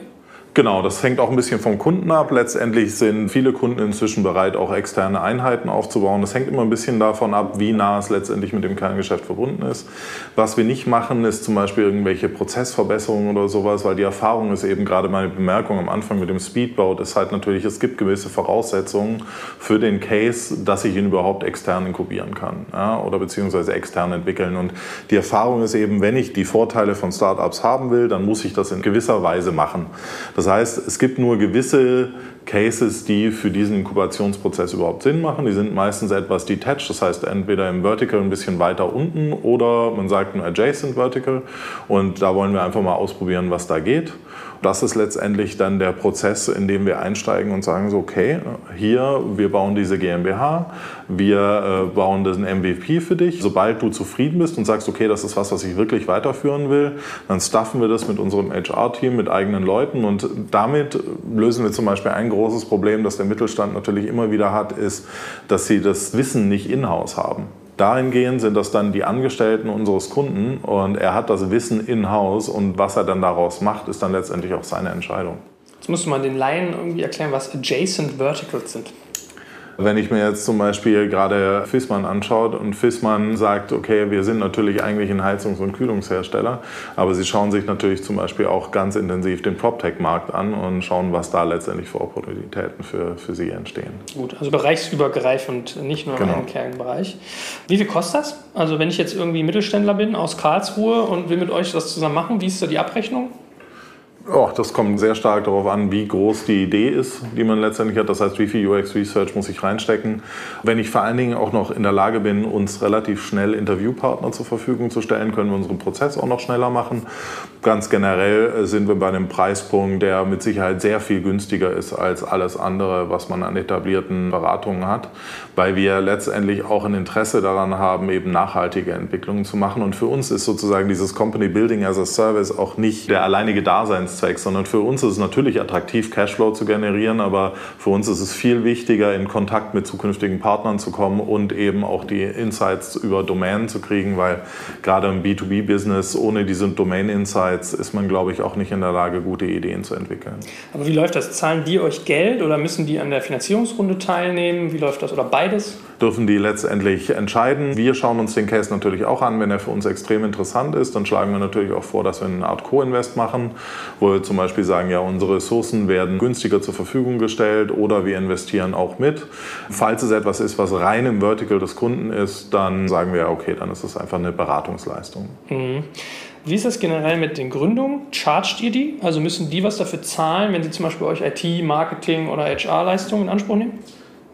Genau, das hängt auch ein bisschen vom Kunden ab. Letztendlich sind viele Kunden inzwischen bereit, auch externe Einheiten aufzubauen. Das hängt immer ein bisschen davon ab, wie nah es letztendlich mit dem Kerngeschäft verbunden ist. Was wir nicht machen, ist zum Beispiel irgendwelche Prozessverbesserungen oder sowas, weil die Erfahrung ist eben gerade meine Bemerkung am Anfang mit dem Speedboat, ist halt natürlich, es gibt gewisse Voraussetzungen für den Case, dass ich ihn überhaupt extern inkubieren kann ja, oder beziehungsweise extern entwickeln. Und die Erfahrung ist eben, wenn ich die Vorteile von Startups haben will, dann muss ich das in gewisser Weise machen. Das das heißt, es gibt nur gewisse Cases, die für diesen Inkubationsprozess überhaupt Sinn machen. Die sind meistens etwas detached, das heißt entweder im Vertical ein bisschen weiter unten oder man sagt ein adjacent Vertical. Und da wollen wir einfach mal ausprobieren, was da geht. Das ist letztendlich dann der Prozess, in dem wir einsteigen und sagen so, okay, hier, wir bauen diese GmbH, wir äh, bauen das MVP für dich. Sobald du zufrieden bist und sagst, okay, das ist was, was ich wirklich weiterführen will, dann stuffen wir das mit unserem HR-Team, mit eigenen Leuten und damit lösen wir zum Beispiel ein großes Problem, das der Mittelstand natürlich immer wieder hat, ist, dass sie das Wissen nicht in-house haben. Dahingehend sind das dann die Angestellten unseres Kunden und er hat das Wissen in-house und was er dann daraus macht, ist dann letztendlich auch seine Entscheidung.
Jetzt musst du mal den Laien irgendwie erklären, was Adjacent Verticals sind.
Wenn ich mir jetzt zum Beispiel gerade Fissmann anschaut und Fissmann sagt, okay, wir sind natürlich eigentlich ein Heizungs- und Kühlungshersteller, aber sie schauen sich natürlich zum Beispiel auch ganz intensiv den PropTech-Markt an und schauen, was da letztendlich für Opportunitäten für, für sie entstehen.
Gut, also bereichsübergreifend, nicht nur genau. im Kernbereich. Wie viel kostet das? Also wenn ich jetzt irgendwie Mittelständler bin aus Karlsruhe und will mit euch das zusammen machen, wie ist da die Abrechnung?
Oh, das kommt sehr stark darauf an, wie groß die Idee ist, die man letztendlich hat. Das heißt, wie viel UX Research muss ich reinstecken. Wenn ich vor allen Dingen auch noch in der Lage bin, uns relativ schnell Interviewpartner zur Verfügung zu stellen, können wir unseren Prozess auch noch schneller machen. Ganz generell sind wir bei einem Preispunkt, der mit Sicherheit sehr viel günstiger ist als alles andere, was man an etablierten Beratungen hat, weil wir letztendlich auch ein Interesse daran haben, eben nachhaltige Entwicklungen zu machen. Und für uns ist sozusagen dieses Company Building as a Service auch nicht der alleinige Daseins Zweck, sondern für uns ist es natürlich attraktiv, Cashflow zu generieren, aber für uns ist es viel wichtiger, in Kontakt mit zukünftigen Partnern zu kommen und eben auch die Insights über Domain zu kriegen, weil gerade im B2B-Business ohne diese Domain-Insights ist man, glaube ich, auch nicht in der Lage, gute Ideen zu entwickeln.
Aber wie läuft das? Zahlen die euch Geld oder müssen die an der Finanzierungsrunde teilnehmen? Wie läuft das? Oder beides?
Dürfen die letztendlich entscheiden. Wir schauen uns den Case natürlich auch an. Wenn er für uns extrem interessant ist, dann schlagen wir natürlich auch vor, dass wir eine Art Co-Invest machen, wo wo wir zum Beispiel sagen, ja, unsere Ressourcen werden günstiger zur Verfügung gestellt oder wir investieren auch mit. Falls es etwas ist, was rein im Vertical des Kunden ist, dann sagen wir, okay, dann ist es einfach eine Beratungsleistung.
Mhm. Wie ist das generell mit den Gründungen? Chargt ihr die? Also müssen die was dafür zahlen, wenn sie zum Beispiel euch IT, Marketing oder HR-Leistungen in Anspruch nehmen?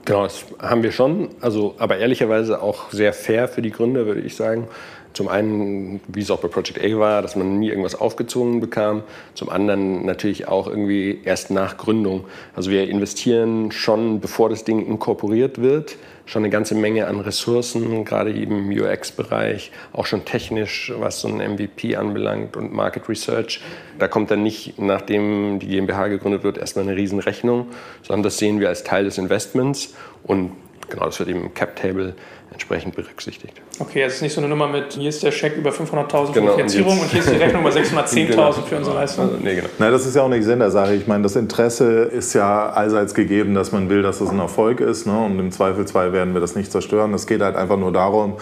Genau, das haben wir schon. Also, aber ehrlicherweise auch sehr fair für die Gründer, würde ich sagen. Zum einen, wie es auch bei Project A war, dass man nie irgendwas aufgezogen bekam. Zum anderen natürlich auch irgendwie erst nach Gründung. Also wir investieren schon, bevor das Ding inkorporiert wird, schon eine ganze Menge an Ressourcen, gerade im UX-Bereich, auch schon technisch, was so ein MVP anbelangt und Market Research. Da kommt dann nicht, nachdem die GmbH gegründet wird, erstmal eine Riesenrechnung, sondern das sehen wir als Teil des Investments und genau, das wird eben im Cap-Table entsprechend berücksichtigt.
Okay, es ist nicht so eine Nummer mit, hier ist der Scheck über 500.000 für genau, Finanzierung und, und, hier ist die Rechnung über 610.000 genau. für unsere Leistung. Also,
nee, genau. Na, das ist ja auch nicht Sinn der Sache. Ich meine, das Interesse ist ja allseits gegeben, dass man will, dass es ein Erfolg ist. Ne? Und im Zweifelsfall werden wir das nicht zerstören. Es geht halt einfach nur darum,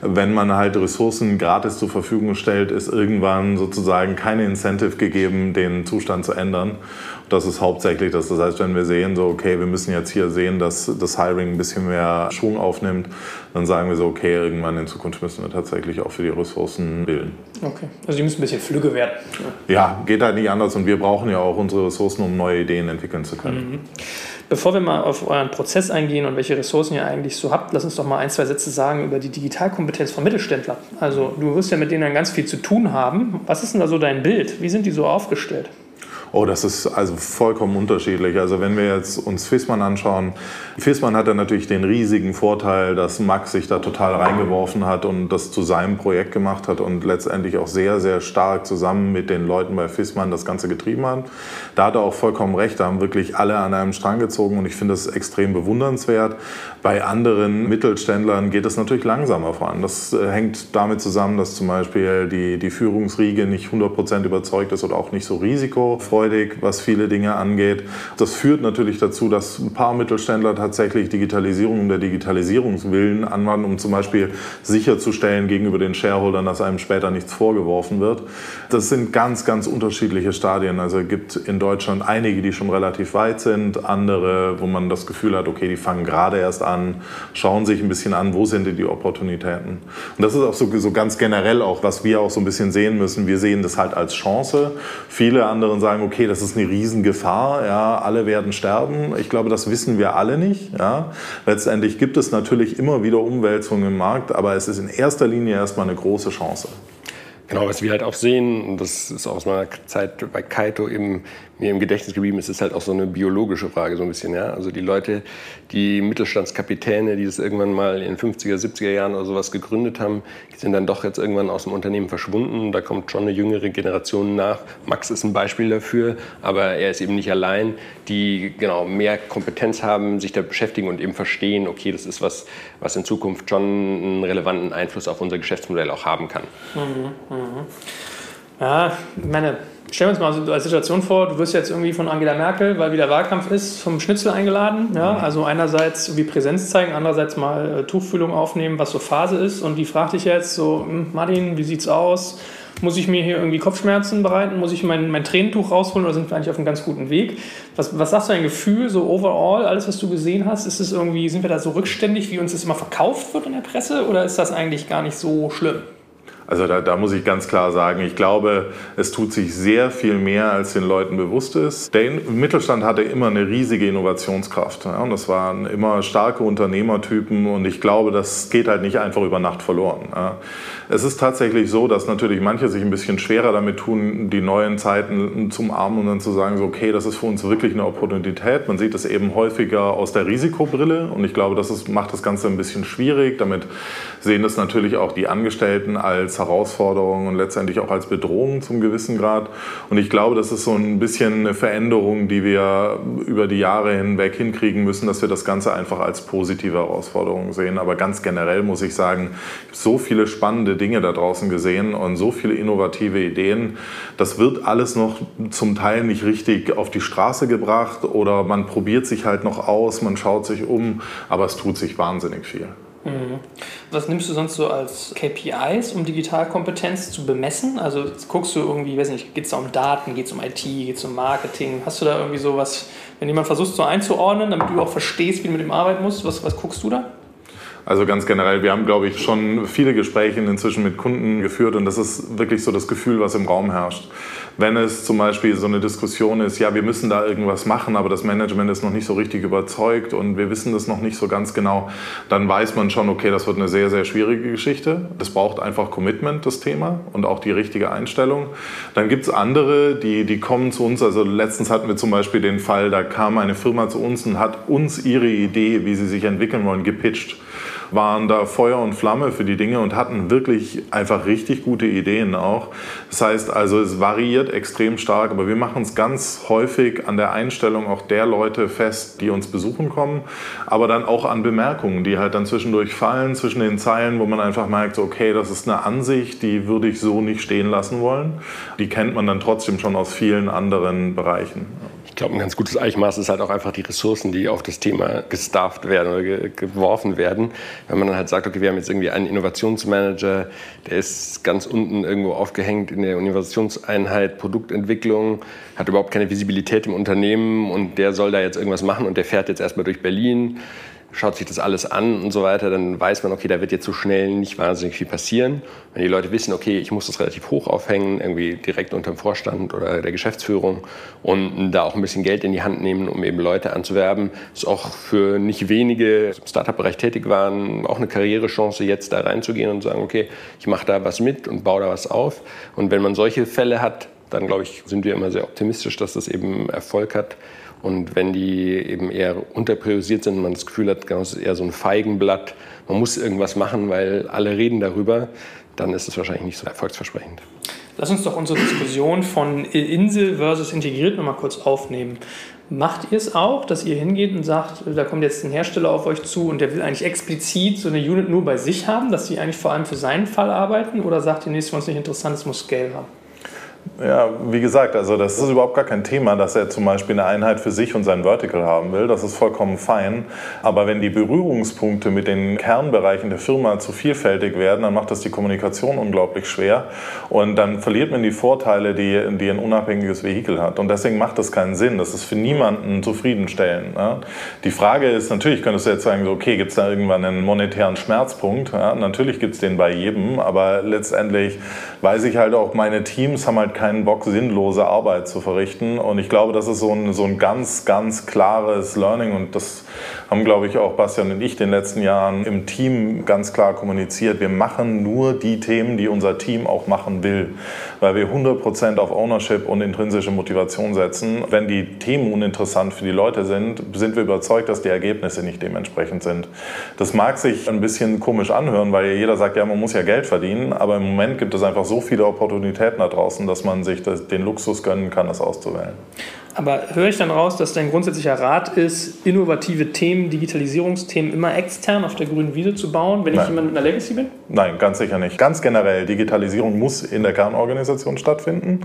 wenn man halt Ressourcen gratis zur Verfügung stellt, ist irgendwann sozusagen keine Incentive gegeben, den Zustand zu ändern. Das ist hauptsächlich das. Das heißt, wenn wir sehen, so, okay, wir müssen jetzt hier sehen, dass das Hiring ein bisschen mehr Schwung aufnimmt, dann sagen wir so, okay, irgendwann in Zukunft müssen wir tatsächlich auch für die Ressourcen bilden.
Okay, also die müssen ein bisschen flügge werden.
Ja, geht halt nicht anders und wir brauchen ja auch unsere Ressourcen, um neue Ideen entwickeln zu können. Mhm.
Bevor wir mal auf euren Prozess eingehen und welche Ressourcen ihr eigentlich so habt, lass uns doch mal ein, zwei Sätze sagen über die Digitalkompetenz von Mittelständlern. Also du wirst ja mit denen ganz viel zu tun haben. Was ist denn da so dein Bild? Wie sind die so aufgestellt?
Oh, das ist also vollkommen unterschiedlich. Also wenn wir jetzt uns Fissmann anschauen, Fissmann hat ja natürlich den riesigen Vorteil, dass Max sich da total reingeworfen hat und das zu seinem Projekt gemacht hat und letztendlich auch sehr, sehr stark zusammen mit den Leuten bei Fissmann das Ganze getrieben hat. Da hat er auch vollkommen recht, da haben wirklich alle an einem Strang gezogen und ich finde das extrem bewundernswert. Bei anderen Mittelständlern geht es natürlich langsamer voran. Das äh, hängt damit zusammen, dass zum Beispiel die, die Führungsriege nicht 100% überzeugt ist oder auch nicht so risikofreudig freudig, was viele Dinge angeht. Das führt natürlich dazu, dass ein paar Mittelständler tatsächlich Digitalisierung um der Digitalisierungswillen anwenden, um zum Beispiel sicherzustellen gegenüber den Shareholdern, dass einem später nichts vorgeworfen wird. Das sind ganz, ganz unterschiedliche Stadien. Also es gibt in Deutschland einige, die schon relativ weit sind, andere, wo man das Gefühl hat, okay, die fangen gerade erst an, schauen sich ein bisschen an, wo sind die Opportunitäten. Und das ist auch so, so ganz generell auch, was wir auch so ein bisschen sehen müssen. Wir sehen das halt als Chance. Viele anderen sagen, okay, das ist eine Riesengefahr, ja, alle werden sterben. Ich glaube, das wissen wir alle nicht. Ja. Letztendlich gibt es natürlich immer wieder Umwälzungen im Markt, aber es ist in erster Linie erstmal eine große Chance.
Genau, was wir halt auch sehen, und das ist aus meiner Zeit bei Kaito eben mir im Gedächtnis geblieben ist, ist halt auch so eine biologische Frage so ein bisschen. Ja? Also die Leute, die Mittelstandskapitäne, die das irgendwann mal in 50er, 70er Jahren oder sowas gegründet haben, sind dann doch jetzt irgendwann aus dem Unternehmen verschwunden. Da kommt schon eine jüngere Generation nach. Max ist ein Beispiel dafür, aber er ist eben nicht allein, die genau mehr Kompetenz haben, sich da beschäftigen und eben verstehen, okay, das ist was, was in Zukunft schon einen relevanten Einfluss auf unser Geschäftsmodell auch haben kann. Mhm,
mh. Ja, meine, stellen wir uns mal so als Situation vor, du wirst jetzt irgendwie von Angela Merkel, weil wieder Wahlkampf ist, vom Schnitzel eingeladen. Ja? Mhm. Also einerseits irgendwie Präsenz zeigen, andererseits mal äh, Tuchfühlung aufnehmen, was so Phase ist. Und die fragt dich jetzt so, hm, Martin, wie sieht's aus? Muss ich mir hier irgendwie Kopfschmerzen bereiten? Muss ich mein, mein Tränentuch rausholen oder sind wir eigentlich auf einem ganz guten Weg? Was, was sagst du dein Gefühl, so overall, alles, was du gesehen hast? Ist es irgendwie, sind wir da so rückständig, wie uns das immer verkauft wird in der Presse oder ist das eigentlich gar nicht so schlimm?
Also da, da, muss ich ganz klar sagen, ich glaube, es tut sich sehr viel mehr, als den Leuten bewusst ist. Der Mittelstand hatte immer eine riesige Innovationskraft. Ja, und das waren immer starke Unternehmertypen und ich glaube, das geht halt nicht einfach über Nacht verloren. Ja. Es ist tatsächlich so, dass natürlich manche sich ein bisschen schwerer damit tun, die neuen Zeiten zum Armen und dann zu sagen, so, okay, das ist für uns wirklich eine Opportunität. Man sieht es eben häufiger aus der Risikobrille und ich glaube, das ist, macht das Ganze ein bisschen schwierig. Damit sehen das natürlich auch die Angestellten als Herausforderung und letztendlich auch als Bedrohung zum gewissen Grad. Und ich glaube, das ist so ein bisschen eine Veränderung, die wir über die Jahre hinweg hinkriegen müssen, dass wir das Ganze einfach als positive Herausforderung sehen. Aber ganz generell muss ich sagen, so viele spannende Dinge da draußen gesehen und so viele innovative Ideen. Das wird alles noch zum Teil nicht richtig auf die Straße gebracht oder man probiert sich halt noch aus, man schaut sich um, aber es tut sich wahnsinnig viel.
Mhm. Was nimmst du sonst so als KPIs, um Digitalkompetenz zu bemessen? Also guckst du irgendwie, weiß nicht, geht es da um Daten, geht es um IT, geht es um Marketing? Hast du da irgendwie so was, wenn jemand versucht so einzuordnen, damit du auch verstehst, wie du mit dem arbeiten musst, was, was guckst du da?
Also ganz generell, wir haben, glaube ich, schon viele Gespräche inzwischen mit Kunden geführt und das ist wirklich so das Gefühl, was im Raum herrscht. Wenn es zum Beispiel so eine Diskussion ist, ja, wir müssen da irgendwas machen, aber das Management ist noch nicht so richtig überzeugt und wir wissen das noch nicht so ganz genau, dann weiß man schon, okay, das wird eine sehr, sehr schwierige Geschichte. Das braucht einfach Commitment, das Thema, und auch die richtige Einstellung. Dann gibt es andere, die, die kommen zu uns. Also letztens hatten wir zum Beispiel den Fall, da kam eine Firma zu uns und hat uns ihre Idee, wie sie sich entwickeln wollen, gepitcht waren da Feuer und Flamme für die Dinge und hatten wirklich einfach richtig gute Ideen auch. Das heißt also, es variiert extrem stark, aber wir machen es ganz häufig an der Einstellung auch der Leute fest, die uns besuchen kommen, aber dann auch an Bemerkungen, die halt dann zwischendurch fallen, zwischen den Zeilen, wo man einfach merkt, okay, das ist eine Ansicht, die würde ich so nicht stehen lassen wollen. Die kennt man dann trotzdem schon aus vielen anderen Bereichen.
Ich glaube, ein ganz gutes Eichmaß ist halt auch einfach die Ressourcen, die auf das Thema gestafft werden oder ge geworfen werden. Wenn man dann halt sagt, okay, wir haben jetzt irgendwie einen Innovationsmanager, der ist ganz unten irgendwo aufgehängt in der Innovationseinheit Produktentwicklung, hat überhaupt keine Visibilität im Unternehmen und der soll da jetzt irgendwas machen und der fährt jetzt erstmal durch Berlin schaut sich das alles an und so weiter, dann weiß man, okay, da wird jetzt so schnell nicht wahnsinnig viel passieren. Wenn die Leute wissen, okay, ich muss das relativ hoch aufhängen, irgendwie direkt unter dem Vorstand oder der Geschäftsführung und da auch ein bisschen Geld in die Hand nehmen, um eben Leute anzuwerben, ist auch für nicht wenige im Startup-Bereich tätig waren, auch eine Karrierechance, jetzt da reinzugehen und sagen, okay, ich mache da was mit und baue da was auf. Und wenn man solche Fälle hat, dann glaube ich, sind wir immer sehr optimistisch, dass das eben Erfolg hat. Und wenn die eben eher unterpriorisiert sind man das Gefühl hat, genau, es ist eher so ein Feigenblatt, man muss irgendwas machen, weil alle reden darüber, dann ist es wahrscheinlich nicht so erfolgsversprechend.
Lass uns doch unsere Diskussion von Insel versus integriert nochmal kurz aufnehmen. Macht ihr es auch, dass ihr hingeht und sagt, da kommt jetzt ein Hersteller auf euch zu und der will eigentlich explizit so eine Unit nur bei sich haben, dass sie eigentlich vor allem für seinen Fall arbeiten? Oder sagt ihr, nee, ist für uns nicht interessant, es muss Scale haben?
Ja, wie gesagt, also das ist überhaupt gar kein Thema, dass er zum Beispiel eine Einheit für sich und sein Vertical haben will. Das ist vollkommen fein. Aber wenn die Berührungspunkte mit den Kernbereichen der Firma zu vielfältig werden, dann macht das die Kommunikation unglaublich schwer. Und dann verliert man die Vorteile, die, die ein unabhängiges Vehikel hat. Und deswegen macht das keinen Sinn. Das ist für niemanden zufriedenstellend. Ja. Die Frage ist, natürlich könntest du jetzt sagen, okay, gibt es da irgendwann einen monetären Schmerzpunkt? Ja, natürlich gibt es den bei jedem. Aber letztendlich weiß ich halt auch, meine Teams haben halt keinen Bock, sinnlose Arbeit zu verrichten. Und ich glaube, das ist so ein, so ein ganz, ganz klares Learning. Und das haben, glaube ich, auch Bastian und ich in den letzten Jahren im Team ganz klar kommuniziert. Wir machen nur die Themen, die unser Team auch machen will, weil wir 100% auf Ownership und intrinsische Motivation setzen. Wenn die Themen uninteressant für die Leute sind, sind wir überzeugt, dass die Ergebnisse nicht dementsprechend sind. Das mag sich ein bisschen komisch anhören, weil jeder sagt, ja, man muss ja Geld verdienen, aber im Moment gibt es einfach so viele Opportunitäten da draußen, dass man sich das, den Luxus gönnen kann, das auszuwählen.
Aber höre ich dann raus, dass dein grundsätzlicher Rat ist, innovative Themen, Digitalisierungsthemen immer extern auf der grünen Wiese zu bauen, wenn Nein. ich jemand mit einer Legacy bin?
Nein, ganz sicher nicht. Ganz generell, Digitalisierung muss in der Kernorganisation stattfinden.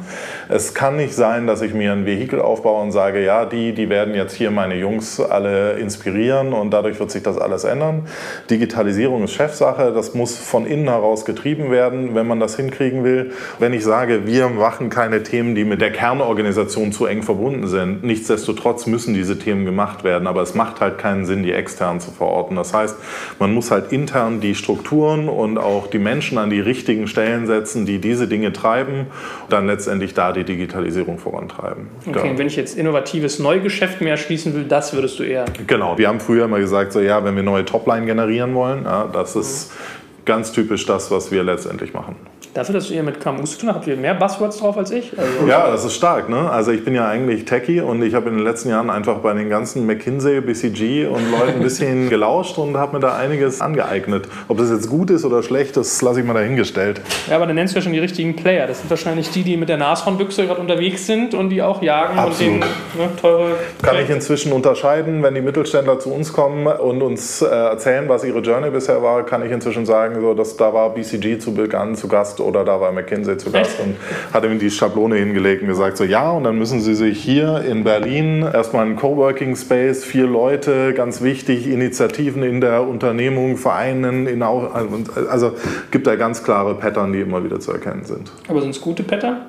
Es kann nicht sein, dass ich mir ein Vehikel aufbaue und sage, ja, die, die werden jetzt hier meine Jungs alle inspirieren und dadurch wird sich das alles ändern. Digitalisierung ist Chefsache, das muss von innen heraus getrieben werden, wenn man das hinkriegen will. Wenn ich sage, wir machen keine Themen, die mit der Kernorganisation zu eng verbunden verbunden sind. Nichtsdestotrotz müssen diese Themen gemacht werden, aber es macht halt keinen Sinn, die extern zu verorten. Das heißt, man muss halt intern die Strukturen und auch die Menschen an die richtigen Stellen setzen, die diese Dinge treiben, dann letztendlich da die Digitalisierung vorantreiben.
Okay, ja. wenn ich jetzt innovatives Neugeschäft mehr schließen will, das würdest du eher.
Genau, wir haben früher immer gesagt, so ja, wenn wir neue Topline generieren wollen, ja, das ist mhm. Ganz typisch das, was wir letztendlich machen.
Dafür, dass ihr mit KMUs zu tun habt, habt ihr mehr Buzzwords drauf als ich?
Also ja, das ist stark. Ne? Also ich bin ja eigentlich Techie und ich habe in den letzten Jahren einfach bei den ganzen McKinsey, BCG und Leuten ein bisschen gelauscht und habe mir da einiges angeeignet. Ob das jetzt gut ist oder schlecht, das lasse ich mal dahingestellt.
Ja, aber dann nennst du ja schon die richtigen Player. Das sind wahrscheinlich die, die mit der Nashornbüchse gerade unterwegs sind und die auch jagen
Absolut.
und
denen ne, teure... Kann ich inzwischen unterscheiden, wenn die Mittelständler zu uns kommen und uns äh, erzählen, was ihre Journey bisher war, kann ich inzwischen sagen, so, dass da war BCG zu Beginn zu Gast oder da war McKinsey zu Gast und hat ihm die Schablone hingelegt und gesagt, so ja, und dann müssen Sie sich hier in Berlin erstmal einen Coworking Space, vier Leute, ganz wichtig, Initiativen in der Unternehmung, Vereinen, in, also gibt da ganz klare Pattern, die immer wieder zu erkennen sind.
Aber sind es gute Pattern?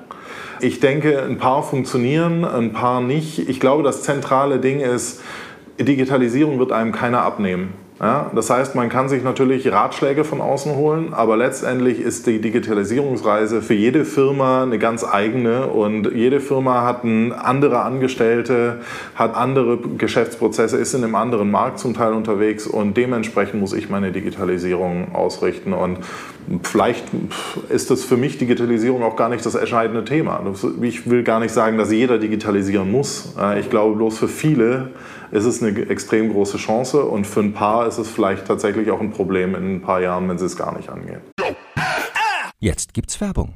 Ich denke, ein paar funktionieren, ein paar nicht. Ich glaube, das zentrale Ding ist, Digitalisierung wird einem keiner abnehmen. Ja, das heißt, man kann sich natürlich Ratschläge von außen holen, aber letztendlich ist die Digitalisierungsreise für jede Firma eine ganz eigene und jede Firma hat andere Angestellte, hat andere Geschäftsprozesse, ist in einem anderen Markt zum Teil unterwegs und dementsprechend muss ich meine Digitalisierung ausrichten und vielleicht ist das für mich Digitalisierung auch gar nicht das entscheidende Thema. Ich will gar nicht sagen, dass jeder digitalisieren muss. Ich glaube bloß für viele ist es eine extrem große Chance und für ein paar ist es vielleicht tatsächlich auch ein Problem in ein paar Jahren, wenn sie es gar nicht angehen.
Jetzt gibt's Werbung.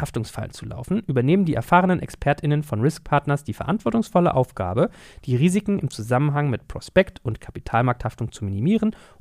Haftungsfallen zu laufen, übernehmen die erfahrenen ExpertInnen von Risk Partners die verantwortungsvolle Aufgabe, die Risiken im Zusammenhang mit Prospekt- und Kapitalmarkthaftung zu minimieren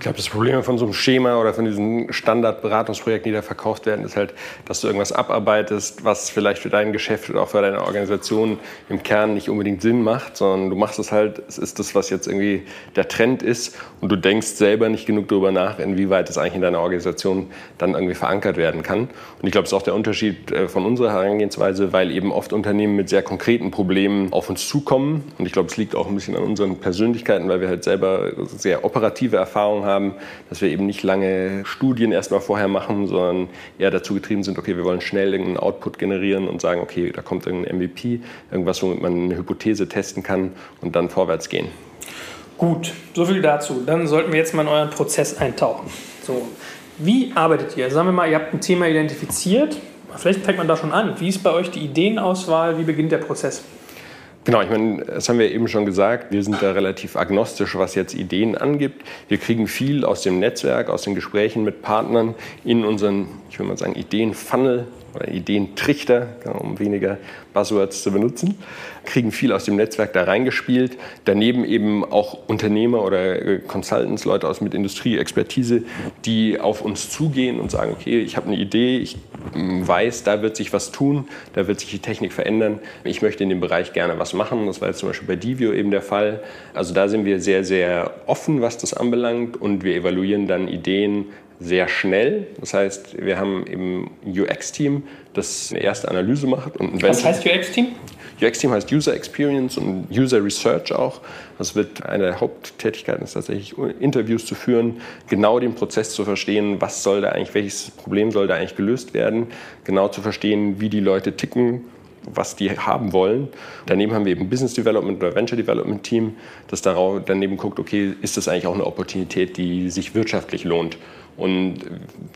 Ich glaube, das Problem von so einem Schema oder von diesen Standardberatungsprojekten, die da verkauft werden, ist halt, dass du irgendwas abarbeitest, was vielleicht für dein Geschäft oder auch für deine Organisation im Kern nicht unbedingt Sinn macht, sondern du machst es halt, es ist das, was jetzt irgendwie der Trend ist und du denkst selber nicht genug darüber nach, inwieweit es eigentlich in deiner Organisation dann irgendwie verankert werden kann. Und ich glaube, das ist auch der Unterschied äh, von unserer Herangehensweise, weil eben oft Unternehmen mit sehr konkreten Problemen auf uns zukommen. Und ich glaube, es liegt auch ein bisschen an unseren Persönlichkeiten, weil wir halt selber sehr operative Erfahrungen haben haben, dass wir eben nicht lange Studien erstmal vorher machen, sondern eher dazu getrieben sind, okay, wir wollen schnell irgendeinen Output generieren und sagen, okay, da kommt irgendein MVP, irgendwas, womit man eine Hypothese testen kann und dann vorwärts gehen.
Gut, so viel dazu. Dann sollten wir jetzt mal in euren Prozess eintauchen. So, wie arbeitet ihr? Sagen wir mal, ihr habt ein Thema identifiziert. Vielleicht fängt man da schon an. Wie ist bei euch die Ideenauswahl? Wie beginnt der Prozess?
Genau, ich meine, das haben wir eben schon gesagt, wir sind da relativ agnostisch, was jetzt Ideen angibt. Wir kriegen viel aus dem Netzwerk, aus den Gesprächen mit Partnern in unseren, ich will mal sagen, Ideenfunnel oder Ideentrichter, um weniger Buzzwords zu benutzen, kriegen viel aus dem Netzwerk da reingespielt. Daneben eben auch Unternehmer oder äh, Consultants, Leute aus mit Industrieexpertise, die auf uns zugehen und sagen, okay, ich habe eine Idee, ich hm, weiß, da wird sich was tun, da wird sich die Technik verändern. Ich möchte in dem Bereich gerne was machen. Das war jetzt zum Beispiel bei Divio eben der Fall. Also da sind wir sehr, sehr offen, was das anbelangt und wir evaluieren dann Ideen sehr schnell. Das heißt, wir haben im UX-Team, das eine erste Analyse macht. Und
Was heißt UX-Team?
UX-Team heißt User Experience und User Research auch. Das wird eine der Haupttätigkeiten ist tatsächlich, Interviews zu führen, genau den Prozess zu verstehen, was soll da eigentlich, welches Problem soll da eigentlich gelöst werden, genau zu verstehen, wie die Leute ticken, was die haben wollen. Daneben haben wir eben Business Development oder Venture Development Team, das darauf, daneben guckt, okay, ist das eigentlich auch eine Opportunität, die sich wirtschaftlich lohnt? Und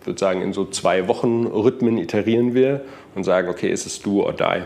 ich würde sagen, in so zwei Wochen Rhythmen iterieren wir und sagen, okay, ist es do or die?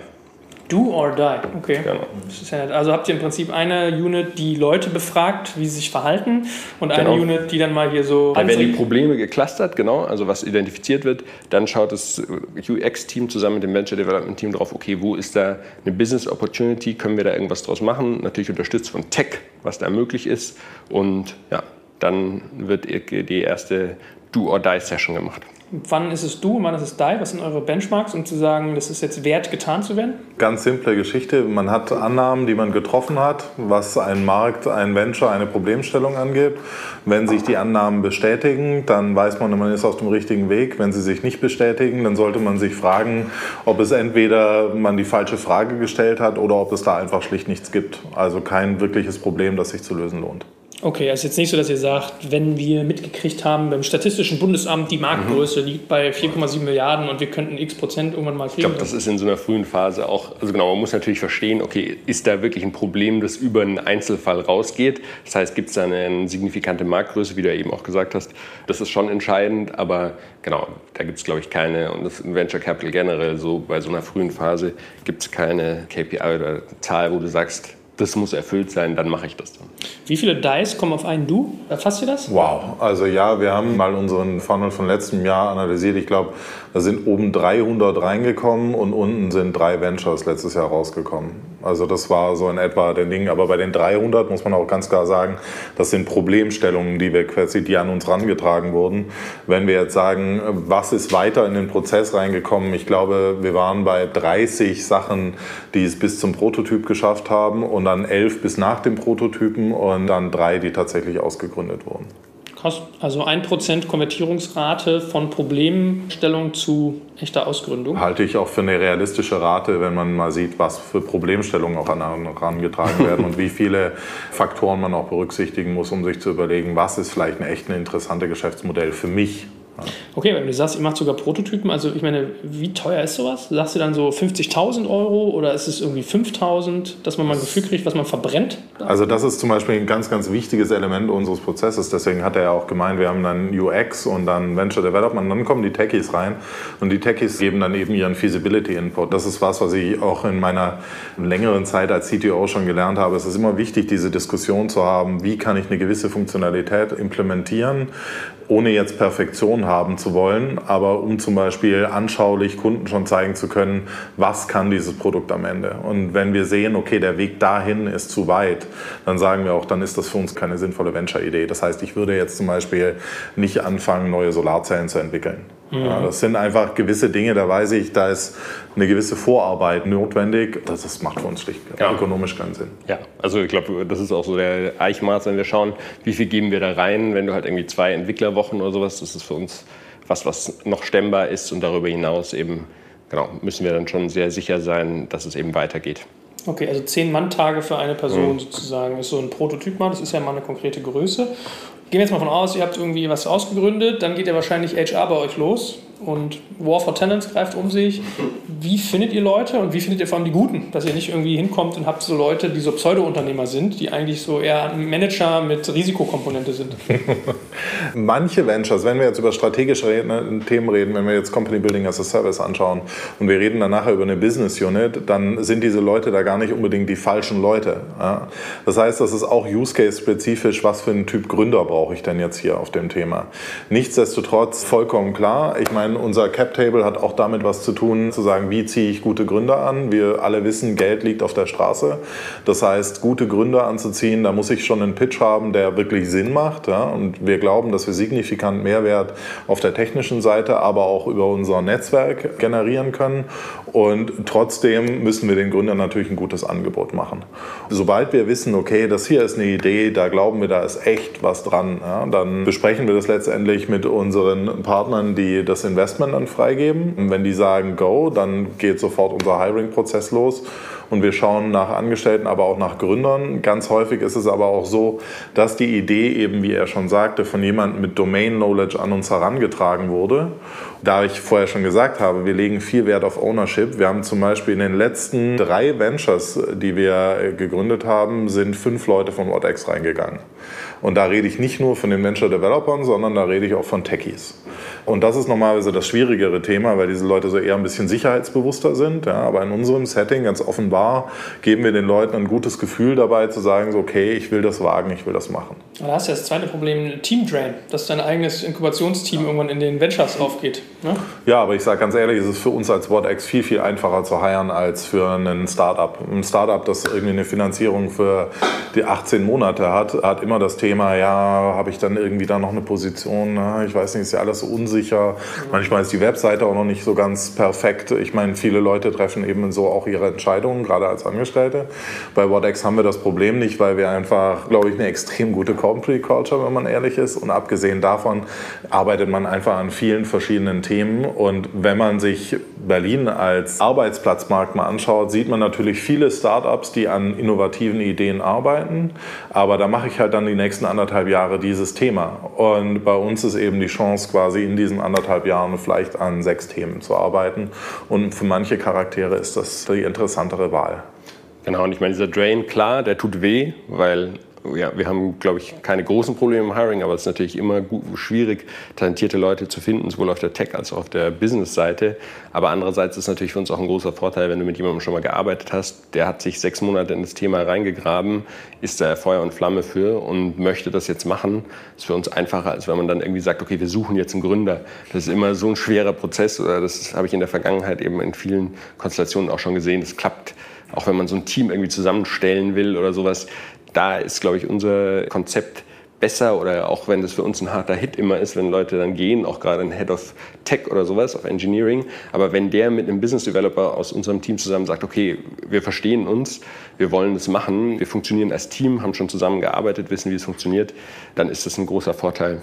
Do or die, okay. Genau. also habt ihr im Prinzip eine Unit, die Leute befragt, wie sie sich verhalten, und eine genau. Unit, die dann mal hier so.
Da werden die Probleme geclustert, genau, also was identifiziert wird. Dann schaut das UX-Team zusammen mit dem Venture Development Team drauf, okay, wo ist da eine Business Opportunity, können wir da irgendwas draus machen? Natürlich unterstützt von Tech, was da möglich ist. Und ja, dann wird die erste Do-or-Die-Session gemacht.
Wann ist es du, wann ist es die? Was sind eure Benchmarks, um zu sagen, das ist jetzt wert, getan zu werden?
Ganz simple Geschichte. Man hat Annahmen, die man getroffen hat, was ein Markt, ein Venture, eine Problemstellung angeht. Wenn sich die Annahmen bestätigen, dann weiß man, man ist auf dem richtigen Weg. Wenn sie sich nicht bestätigen, dann sollte man sich fragen, ob es entweder man die falsche Frage gestellt hat oder ob es da einfach schlicht nichts gibt. Also kein wirkliches Problem, das sich zu lösen lohnt.
Okay, also jetzt nicht so, dass ihr sagt, wenn wir mitgekriegt haben, beim Statistischen Bundesamt die Marktgröße mhm. liegt bei 4,7 Milliarden und wir könnten x Prozent irgendwann mal kriegen.
Ich glaube, das ist in so einer frühen Phase auch, also genau, man muss natürlich verstehen, okay, ist da wirklich ein Problem, das über einen Einzelfall rausgeht? Das heißt, gibt es da eine signifikante Marktgröße, wie du eben auch gesagt hast? Das ist schon entscheidend, aber genau, da gibt es, glaube ich, keine, und das Venture Capital generell so, bei so einer frühen Phase gibt es keine KPI oder Zahl, wo du sagst, das muss erfüllt sein, dann mache ich das dann.
Wie viele Dice kommen auf einen Du? Erfasst ihr das?
Wow, also ja, wir haben mal unseren Funnel von letztem Jahr analysiert. Ich glaube, da sind oben 300 reingekommen und unten sind drei Ventures letztes Jahr rausgekommen. Also das war so in etwa der Ding. Aber bei den 300 muss man auch ganz klar sagen, das sind Problemstellungen, die wir quasi, die an uns herangetragen wurden. Wenn wir jetzt sagen, was ist weiter in den Prozess reingekommen? Ich glaube, wir waren bei 30 Sachen, die es bis zum Prototyp geschafft haben und dann elf bis nach dem Prototypen und dann drei, die tatsächlich ausgegründet wurden.
Also 1% Konvertierungsrate von Problemstellung zu echter Ausgründung.
Halte ich auch für eine realistische Rate, wenn man mal sieht, was für Problemstellungen auch herangetragen werden und wie viele Faktoren man auch berücksichtigen muss, um sich zu überlegen, was ist vielleicht ein echt ein interessantes Geschäftsmodell für mich
Okay, wenn du sagst, ihr macht sogar Prototypen, also ich meine, wie teuer ist sowas? Sagst du dann so 50.000 Euro oder ist es irgendwie 5.000, dass man mal ein Gefühl kriegt, was man verbrennt?
Also das ist zum Beispiel ein ganz, ganz wichtiges Element unseres Prozesses. Deswegen hat er ja auch gemeint, wir haben dann UX und dann Venture Development und dann kommen die Techies rein und die Techies geben dann eben ihren Feasibility Input. Das ist was, was ich auch in meiner längeren Zeit als CTO schon gelernt habe. Es ist immer wichtig, diese Diskussion zu haben, wie kann ich eine gewisse Funktionalität implementieren, ohne jetzt Perfektion haben zu wollen, aber um zum Beispiel anschaulich Kunden schon zeigen zu können, was kann dieses Produkt am Ende. Und wenn wir sehen, okay, der Weg dahin ist zu weit, dann sagen wir auch, dann ist das für uns keine sinnvolle Venture-Idee. Das heißt, ich würde jetzt zum Beispiel nicht anfangen, neue Solarzellen zu entwickeln. Mhm. Ja, das sind einfach gewisse Dinge, da weiß ich, da ist eine gewisse Vorarbeit notwendig. Das, das macht für uns schlicht ja. ökonomisch keinen Sinn.
Ja, also ich glaube, das ist auch so der Eichmaß, wenn wir schauen, wie viel geben wir da rein, wenn du halt irgendwie zwei Entwicklerwochen oder sowas, das ist für uns was, was noch stemmbar ist und darüber hinaus eben, genau, müssen wir dann schon sehr sicher sein, dass es eben weitergeht.
Okay, also zehn Manntage für eine Person mhm. sozusagen ist so ein Prototyp mal, das ist ja mal eine konkrete Größe. Gehen wir jetzt mal von aus, ihr habt irgendwie was ausgegründet, dann geht ja wahrscheinlich HR bei euch los und War for Talents greift um sich. Wie findet ihr Leute und wie findet ihr vor allem die Guten? Dass ihr nicht irgendwie hinkommt und habt so Leute, die so Pseudo-Unternehmer sind, die eigentlich so eher Manager mit Risikokomponente sind.
Manche Ventures, wenn wir jetzt über strategische Themen reden, wenn wir jetzt Company Building as a Service anschauen und wir reden dann nachher über eine Business Unit, dann sind diese Leute da gar nicht unbedingt die falschen Leute. Das heißt, das ist auch Use Case spezifisch, was für einen Typ Gründer brauche ich denn jetzt hier auf dem Thema. Nichtsdestotrotz vollkommen klar, ich meine, unser Cap-Table hat auch damit was zu tun, zu sagen, wie ziehe ich gute Gründer an. Wir alle wissen, Geld liegt auf der Straße. Das heißt, gute Gründer anzuziehen, da muss ich schon einen Pitch haben, der wirklich Sinn macht. Ja? Und wir glauben, dass wir signifikant Mehrwert auf der technischen Seite, aber auch über unser Netzwerk generieren können. Und trotzdem müssen wir den Gründern natürlich ein gutes Angebot machen. Sobald wir wissen, okay, das hier ist eine Idee, da glauben wir, da ist echt was dran, ja? dann besprechen wir das letztendlich mit unseren Partnern, die das in Investment dann freigeben. Und wenn die sagen Go, dann geht sofort unser Hiring-Prozess los und wir schauen nach Angestellten, aber auch nach Gründern. Ganz häufig ist es aber auch so, dass die Idee eben, wie er schon sagte, von jemandem mit Domain-Knowledge an uns herangetragen wurde. Da ich vorher schon gesagt habe, wir legen viel Wert auf Ownership. Wir haben zum Beispiel in den letzten drei Ventures, die wir gegründet haben, sind fünf Leute von WhatX reingegangen. Und da rede ich nicht nur von den Venture Developern, sondern da rede ich auch von Techies. Und das ist normalerweise das schwierigere Thema, weil diese Leute so eher ein bisschen sicherheitsbewusster sind. Ja, aber in unserem Setting ganz offenbar geben wir den Leuten ein gutes Gefühl dabei zu sagen, so, okay, ich will das wagen, ich will das machen.
Da hast du ja das zweite Problem, Team Drain, dass dein eigenes Inkubationsteam irgendwann in den Ventures aufgeht. Ne?
Ja, aber ich sage ganz ehrlich, es ist für uns als WordX viel, viel einfacher zu heiren als für einen Startup. Ein Startup, das irgendwie eine Finanzierung für die 18 Monate hat, hat immer das Thema, Thema, ja, habe ich dann irgendwie da noch eine Position, na, ich weiß nicht, ist ja alles so unsicher. Manchmal ist die Webseite auch noch nicht so ganz perfekt. Ich meine, viele Leute treffen eben so auch ihre Entscheidungen, gerade als Angestellte. Bei WhatX haben wir das Problem nicht, weil wir einfach, glaube ich, eine extrem gute Company Culture, wenn man ehrlich ist. Und abgesehen davon arbeitet man einfach an vielen verschiedenen Themen. Und wenn man sich Berlin als Arbeitsplatzmarkt mal anschaut, sieht man natürlich viele Startups, die an innovativen Ideen arbeiten. Aber da mache ich halt dann die nächsten anderthalb Jahre dieses Thema. Und bei uns ist eben die Chance, quasi in diesen anderthalb Jahren vielleicht an sechs Themen zu arbeiten. Und für manche Charaktere ist das die interessantere Wahl.
Genau, und ich meine, dieser Drain, klar, der tut weh, weil ja, wir haben, glaube ich, keine großen Probleme im Hiring, aber es ist natürlich immer gut, schwierig, talentierte Leute zu finden, sowohl auf der Tech- als auch auf der Business-Seite. Aber andererseits ist es natürlich für uns auch ein großer Vorteil, wenn du mit jemandem schon mal gearbeitet hast, der hat sich sechs Monate in das Thema reingegraben, ist da Feuer und Flamme für und möchte das jetzt machen. Das ist für uns einfacher, als wenn man dann irgendwie sagt, okay, wir suchen jetzt einen Gründer. Das ist immer so ein schwerer Prozess. Das habe ich in der Vergangenheit eben in vielen Konstellationen auch schon gesehen. Das klappt auch wenn man so ein Team irgendwie zusammenstellen will oder sowas, da ist, glaube ich, unser Konzept besser oder auch wenn das für uns ein harter Hit immer ist, wenn Leute dann gehen, auch gerade ein Head of Tech oder sowas, of Engineering. Aber wenn der mit einem Business Developer aus unserem Team zusammen sagt, okay, wir verstehen uns, wir wollen das machen, wir funktionieren als Team, haben schon zusammengearbeitet, wissen, wie es funktioniert, dann ist das ein großer Vorteil.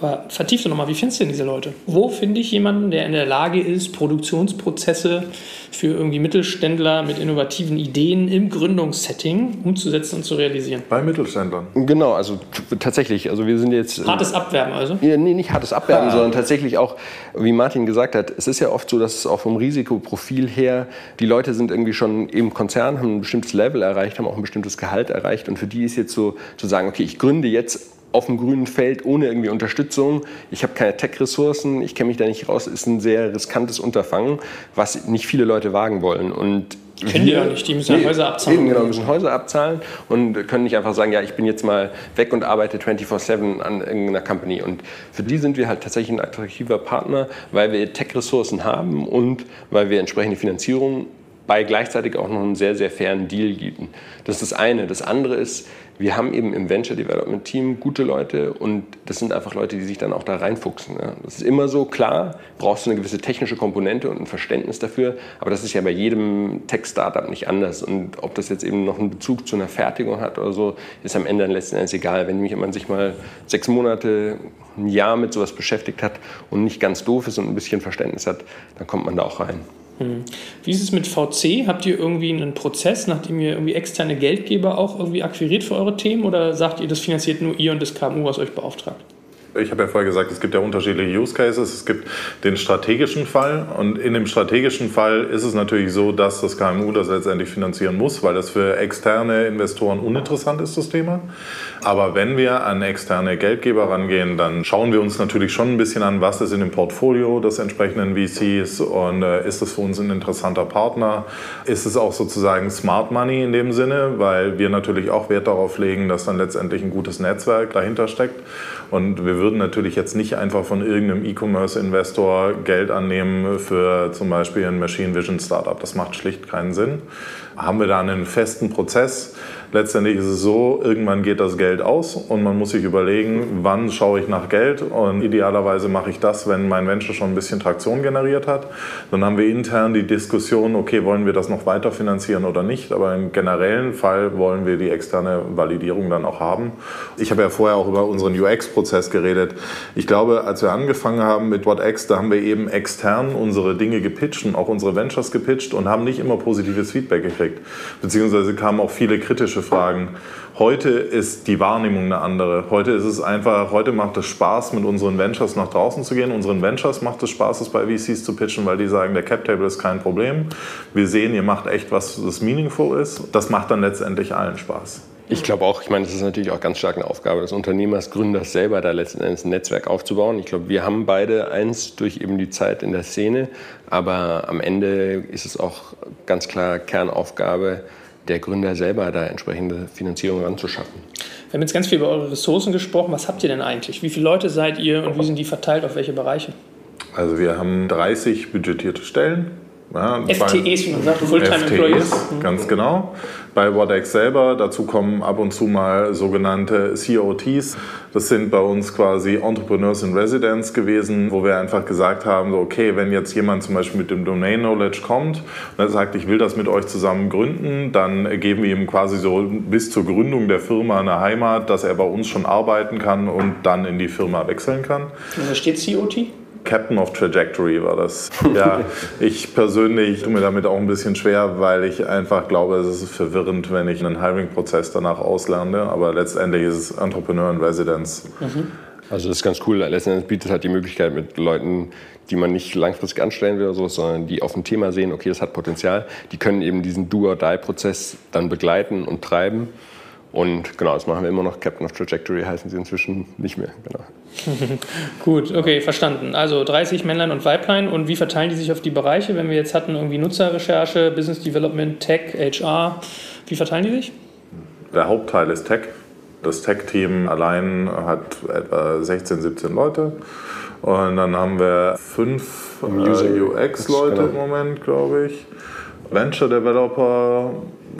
Aber vertief doch nochmal, wie findest du denn diese Leute? Wo finde ich jemanden, der in der Lage ist, Produktionsprozesse für irgendwie Mittelständler mit innovativen Ideen im Gründungssetting umzusetzen und zu realisieren?
Bei Mittelständlern?
Genau, also tatsächlich. Also wir sind jetzt.
Hartes Abwerben also?
Ja, nee, nicht hartes Abwerben, ah. sondern tatsächlich auch, wie Martin gesagt hat, es ist ja oft so, dass es auch vom Risikoprofil her, die Leute sind irgendwie schon im Konzern, haben ein bestimmtes Level erreicht, haben auch ein bestimmtes Gehalt erreicht und für die ist jetzt so zu sagen, okay, ich gründe jetzt auf dem grünen Feld ohne irgendwie Unterstützung. Ich habe keine Tech-Ressourcen, ich kenne mich da nicht raus. Ist ein sehr riskantes Unterfangen, was nicht viele Leute wagen wollen. Und
Kennen die ja nicht, die müssen nee, Häuser abzahlen.
Eben, genau, müssen Häuser abzahlen und können nicht einfach sagen, ja, ich bin jetzt mal weg und arbeite 24-7 an irgendeiner Company. Und für die sind wir halt tatsächlich ein attraktiver Partner, weil wir Tech-Ressourcen haben und weil wir entsprechende Finanzierung bei gleichzeitig auch noch einen sehr, sehr fairen Deal bieten. Das ist das eine. Das andere ist, wir haben eben im Venture Development Team gute Leute und das sind einfach Leute, die sich dann auch da reinfuchsen. Ja. Das ist immer so, klar, brauchst du eine gewisse technische Komponente und ein Verständnis dafür, aber das ist ja bei jedem Tech-Startup nicht anders. Und ob das jetzt eben noch einen Bezug zu einer Fertigung hat oder so, ist am Ende dann letzten Endes egal. Wenn man sich mal sechs Monate, ein Jahr mit sowas beschäftigt hat und nicht ganz doof ist und ein bisschen Verständnis hat, dann kommt man da auch rein.
Hm. Wie ist es mit VC? Habt ihr irgendwie einen Prozess, nachdem ihr irgendwie externe Geldgeber auch irgendwie akquiriert für eure Themen oder sagt ihr, das finanziert nur ihr und das KMU, was euch beauftragt?
Ich habe ja vorher gesagt, es gibt ja unterschiedliche Use Cases. Es gibt den strategischen Fall und in dem strategischen Fall ist es natürlich so, dass das KMU das letztendlich finanzieren muss, weil das für externe Investoren uninteressant ist, das Thema. Aber wenn wir an externe Geldgeber rangehen, dann schauen wir uns natürlich schon ein bisschen an, was ist in dem Portfolio des entsprechenden VCs und äh, ist das für uns ein interessanter Partner? Ist es auch sozusagen Smart Money in dem Sinne, weil wir natürlich auch Wert darauf legen, dass dann letztendlich ein gutes Netzwerk dahinter steckt. Und wir würden natürlich jetzt nicht einfach von irgendeinem E-Commerce-Investor Geld annehmen für zum Beispiel ein Machine Vision Startup. Das macht schlicht keinen Sinn. Haben wir da einen festen Prozess? Letztendlich ist es so, irgendwann geht das Geld aus und man muss sich überlegen, wann schaue ich nach Geld und idealerweise mache ich das, wenn mein Venture schon ein bisschen Traktion generiert hat. Dann haben wir intern die Diskussion, okay, wollen wir das noch weiter finanzieren oder nicht, aber im generellen Fall wollen wir die externe Validierung dann auch haben. Ich habe ja vorher auch über unseren UX-Prozess geredet. Ich glaube, als wir angefangen haben mit WhatX, da haben wir eben extern unsere Dinge gepitcht und auch unsere Ventures gepitcht und haben nicht immer positives Feedback gekriegt. Beziehungsweise kamen auch viele kritische kritische Fragen. Heute ist die Wahrnehmung eine andere. Heute ist es einfach, heute macht es Spaß, mit unseren Ventures nach draußen zu gehen. Unseren Ventures macht es Spaß, es bei VCs zu pitchen, weil die sagen, der Cap Table ist kein Problem. Wir sehen, ihr macht echt was, das meaningful ist. Das macht dann letztendlich allen Spaß.
Ich glaube auch, ich meine, das ist natürlich auch ganz stark eine Aufgabe des Unternehmers, Gründers selber, da letzten Endes ein Netzwerk aufzubauen. Ich glaube, wir haben beide eins durch eben die Zeit in der Szene, aber am Ende ist es auch ganz klar Kernaufgabe, der Gründer selber da entsprechende Finanzierung ranzuschaffen.
Wir haben jetzt ganz viel über eure Ressourcen gesprochen. Was habt ihr denn eigentlich? Wie viele Leute seid ihr und wie sind die verteilt auf welche Bereiche?
Also wir haben 30 budgetierte Stellen Ja,
FTEs, wie man sagt, Fulltime Employees.
FTEs, ganz genau. Bei WhatX selber, dazu kommen ab und zu mal sogenannte COTs. Das sind bei uns quasi Entrepreneurs in Residence gewesen, wo wir einfach gesagt haben, so, okay, wenn jetzt jemand zum Beispiel mit dem Domain Knowledge kommt und er sagt, ich will das mit euch zusammen gründen, dann geben wir ihm quasi so bis zur Gründung der Firma eine Heimat, dass er bei uns schon arbeiten kann und dann in die Firma wechseln kann.
Und da steht COT?
Captain of Trajectory war das. Ja, ich persönlich tue mir damit auch ein bisschen schwer, weil ich einfach glaube, es ist verwirrend, wenn ich einen Hiring-Prozess danach auslerne. Aber letztendlich ist es Entrepreneur in Residence.
Mhm. Also das ist ganz cool. Letztendlich bietet halt die Möglichkeit mit Leuten, die man nicht langfristig anstellen will oder so, sondern die auf ein Thema sehen, okay, das hat Potenzial. Die können eben diesen Do-or-Die-Prozess dann begleiten und treiben. Und genau, das machen wir immer noch. Captain of Trajectory heißen sie inzwischen nicht mehr. Genau.
Gut, okay, verstanden. Also 30 Männlein und Weiblein. Und wie verteilen die sich auf die Bereiche? Wenn wir jetzt hatten, irgendwie Nutzerrecherche, Business Development, Tech, HR, wie verteilen die sich?
Der Hauptteil ist Tech. Das Tech-Team allein hat etwa 16, 17 Leute. Und dann haben wir fünf äh, UX-Leute im Moment, glaube ich. Venture Developer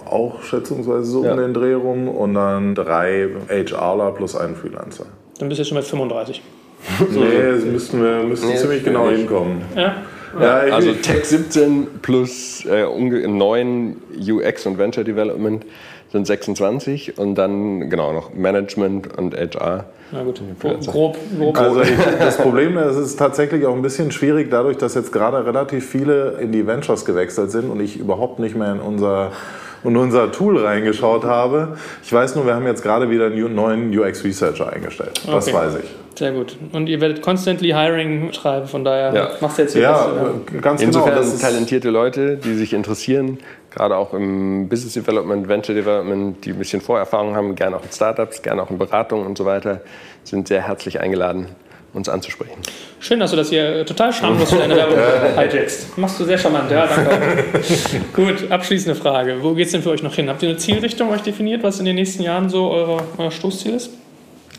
auch schätzungsweise so ja. um den Dreh rum und dann drei HRler plus einen Freelancer.
Dann bist du jetzt schon bei 35.
nee, das müssten wir müssten nee, ziemlich genau hinkommen.
Ja. Ja, also Tech 17 plus äh, 9 UX und Venture Development sind 26 und dann genau noch Management und HR.
Na gut, grob, grob.
Also ich, das Problem ist, es ist tatsächlich auch ein bisschen schwierig, dadurch, dass jetzt gerade relativ viele in die Ventures gewechselt sind und ich überhaupt nicht mehr in unser und unser Tool reingeschaut habe. Ich weiß nur, wir haben jetzt gerade wieder einen neuen UX Researcher eingestellt. Das okay. weiß ich.
Sehr gut. Und ihr werdet constantly Hiring schreiben, von daher ja. machst du jetzt hier
ja, was. Ja, ganz
Insofern genau. Das talentierte Leute, die sich interessieren, gerade auch im Business Development, Venture Development, die ein bisschen Vorerfahrung haben, gerne auch in Startups, gerne auch in Beratungen und so weiter, sind sehr herzlich eingeladen uns anzusprechen.
Schön, dass du das hier total schamlos für deine Werbung hijackst. Machst du sehr charmant, ja, danke. Gut, abschließende Frage. Wo geht es denn für euch noch hin? Habt ihr eine Zielrichtung euch definiert, was in den nächsten Jahren so eure, euer Stoßziel ist?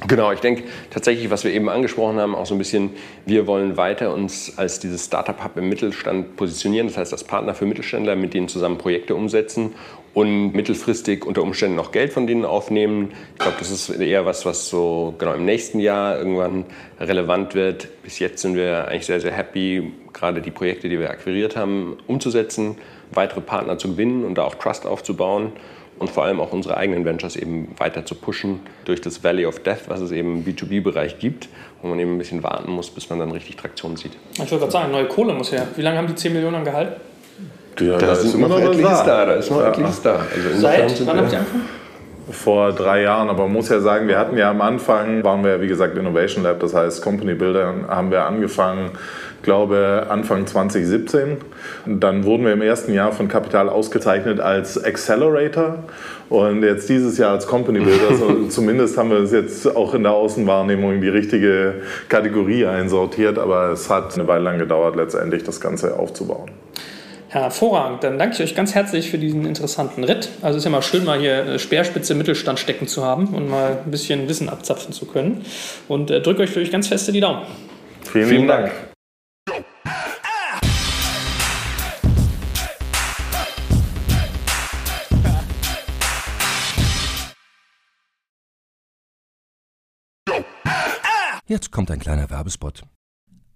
Genau, ich denke tatsächlich, was wir eben angesprochen haben, auch so ein bisschen, wir wollen weiter uns als dieses Startup-Hub im Mittelstand positionieren, das heißt als Partner für Mittelständler, mit denen zusammen Projekte umsetzen und mittelfristig unter Umständen noch Geld von denen aufnehmen. Ich glaube, das ist eher was, was so genau im nächsten Jahr irgendwann relevant wird. Bis jetzt sind wir eigentlich sehr, sehr happy, gerade die Projekte, die wir akquiriert haben, umzusetzen, weitere Partner zu gewinnen und da auch Trust aufzubauen und vor allem auch unsere eigenen Ventures eben weiter zu pushen durch das Valley of Death, was es eben im B2B-Bereich gibt, wo man eben ein bisschen warten muss, bis man dann richtig Traktion sieht.
Ich würde gerade sagen, neue Kohle muss her. Wie lange haben die 10 Millionen gehalten?
Ja, da, da sind noch etliches da. Da ist noch etliches da.
Also Seit wann habt ihr angefangen?
Vor drei Jahren, aber man muss ja sagen, wir hatten ja am Anfang, waren wir wie gesagt Innovation Lab, das heißt Company Builder, haben wir angefangen glaube Anfang 2017. Dann wurden wir im ersten Jahr von Kapital ausgezeichnet als Accelerator und jetzt dieses Jahr als Company Builder. Also zumindest haben wir es jetzt auch in der Außenwahrnehmung in die richtige Kategorie einsortiert, aber es hat eine Weile lang gedauert, letztendlich das Ganze aufzubauen.
Hervorragend, dann danke ich euch ganz herzlich für diesen interessanten Ritt. Also es ist ja mal schön, mal hier Speerspitze Mittelstand stecken zu haben und mal ein bisschen Wissen abzapfen zu können. Und äh, drücke euch für euch ganz feste die Daumen.
Vielen, Vielen Dank. Dank.
Jetzt kommt ein kleiner Werbespot.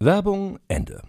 Werbung Ende.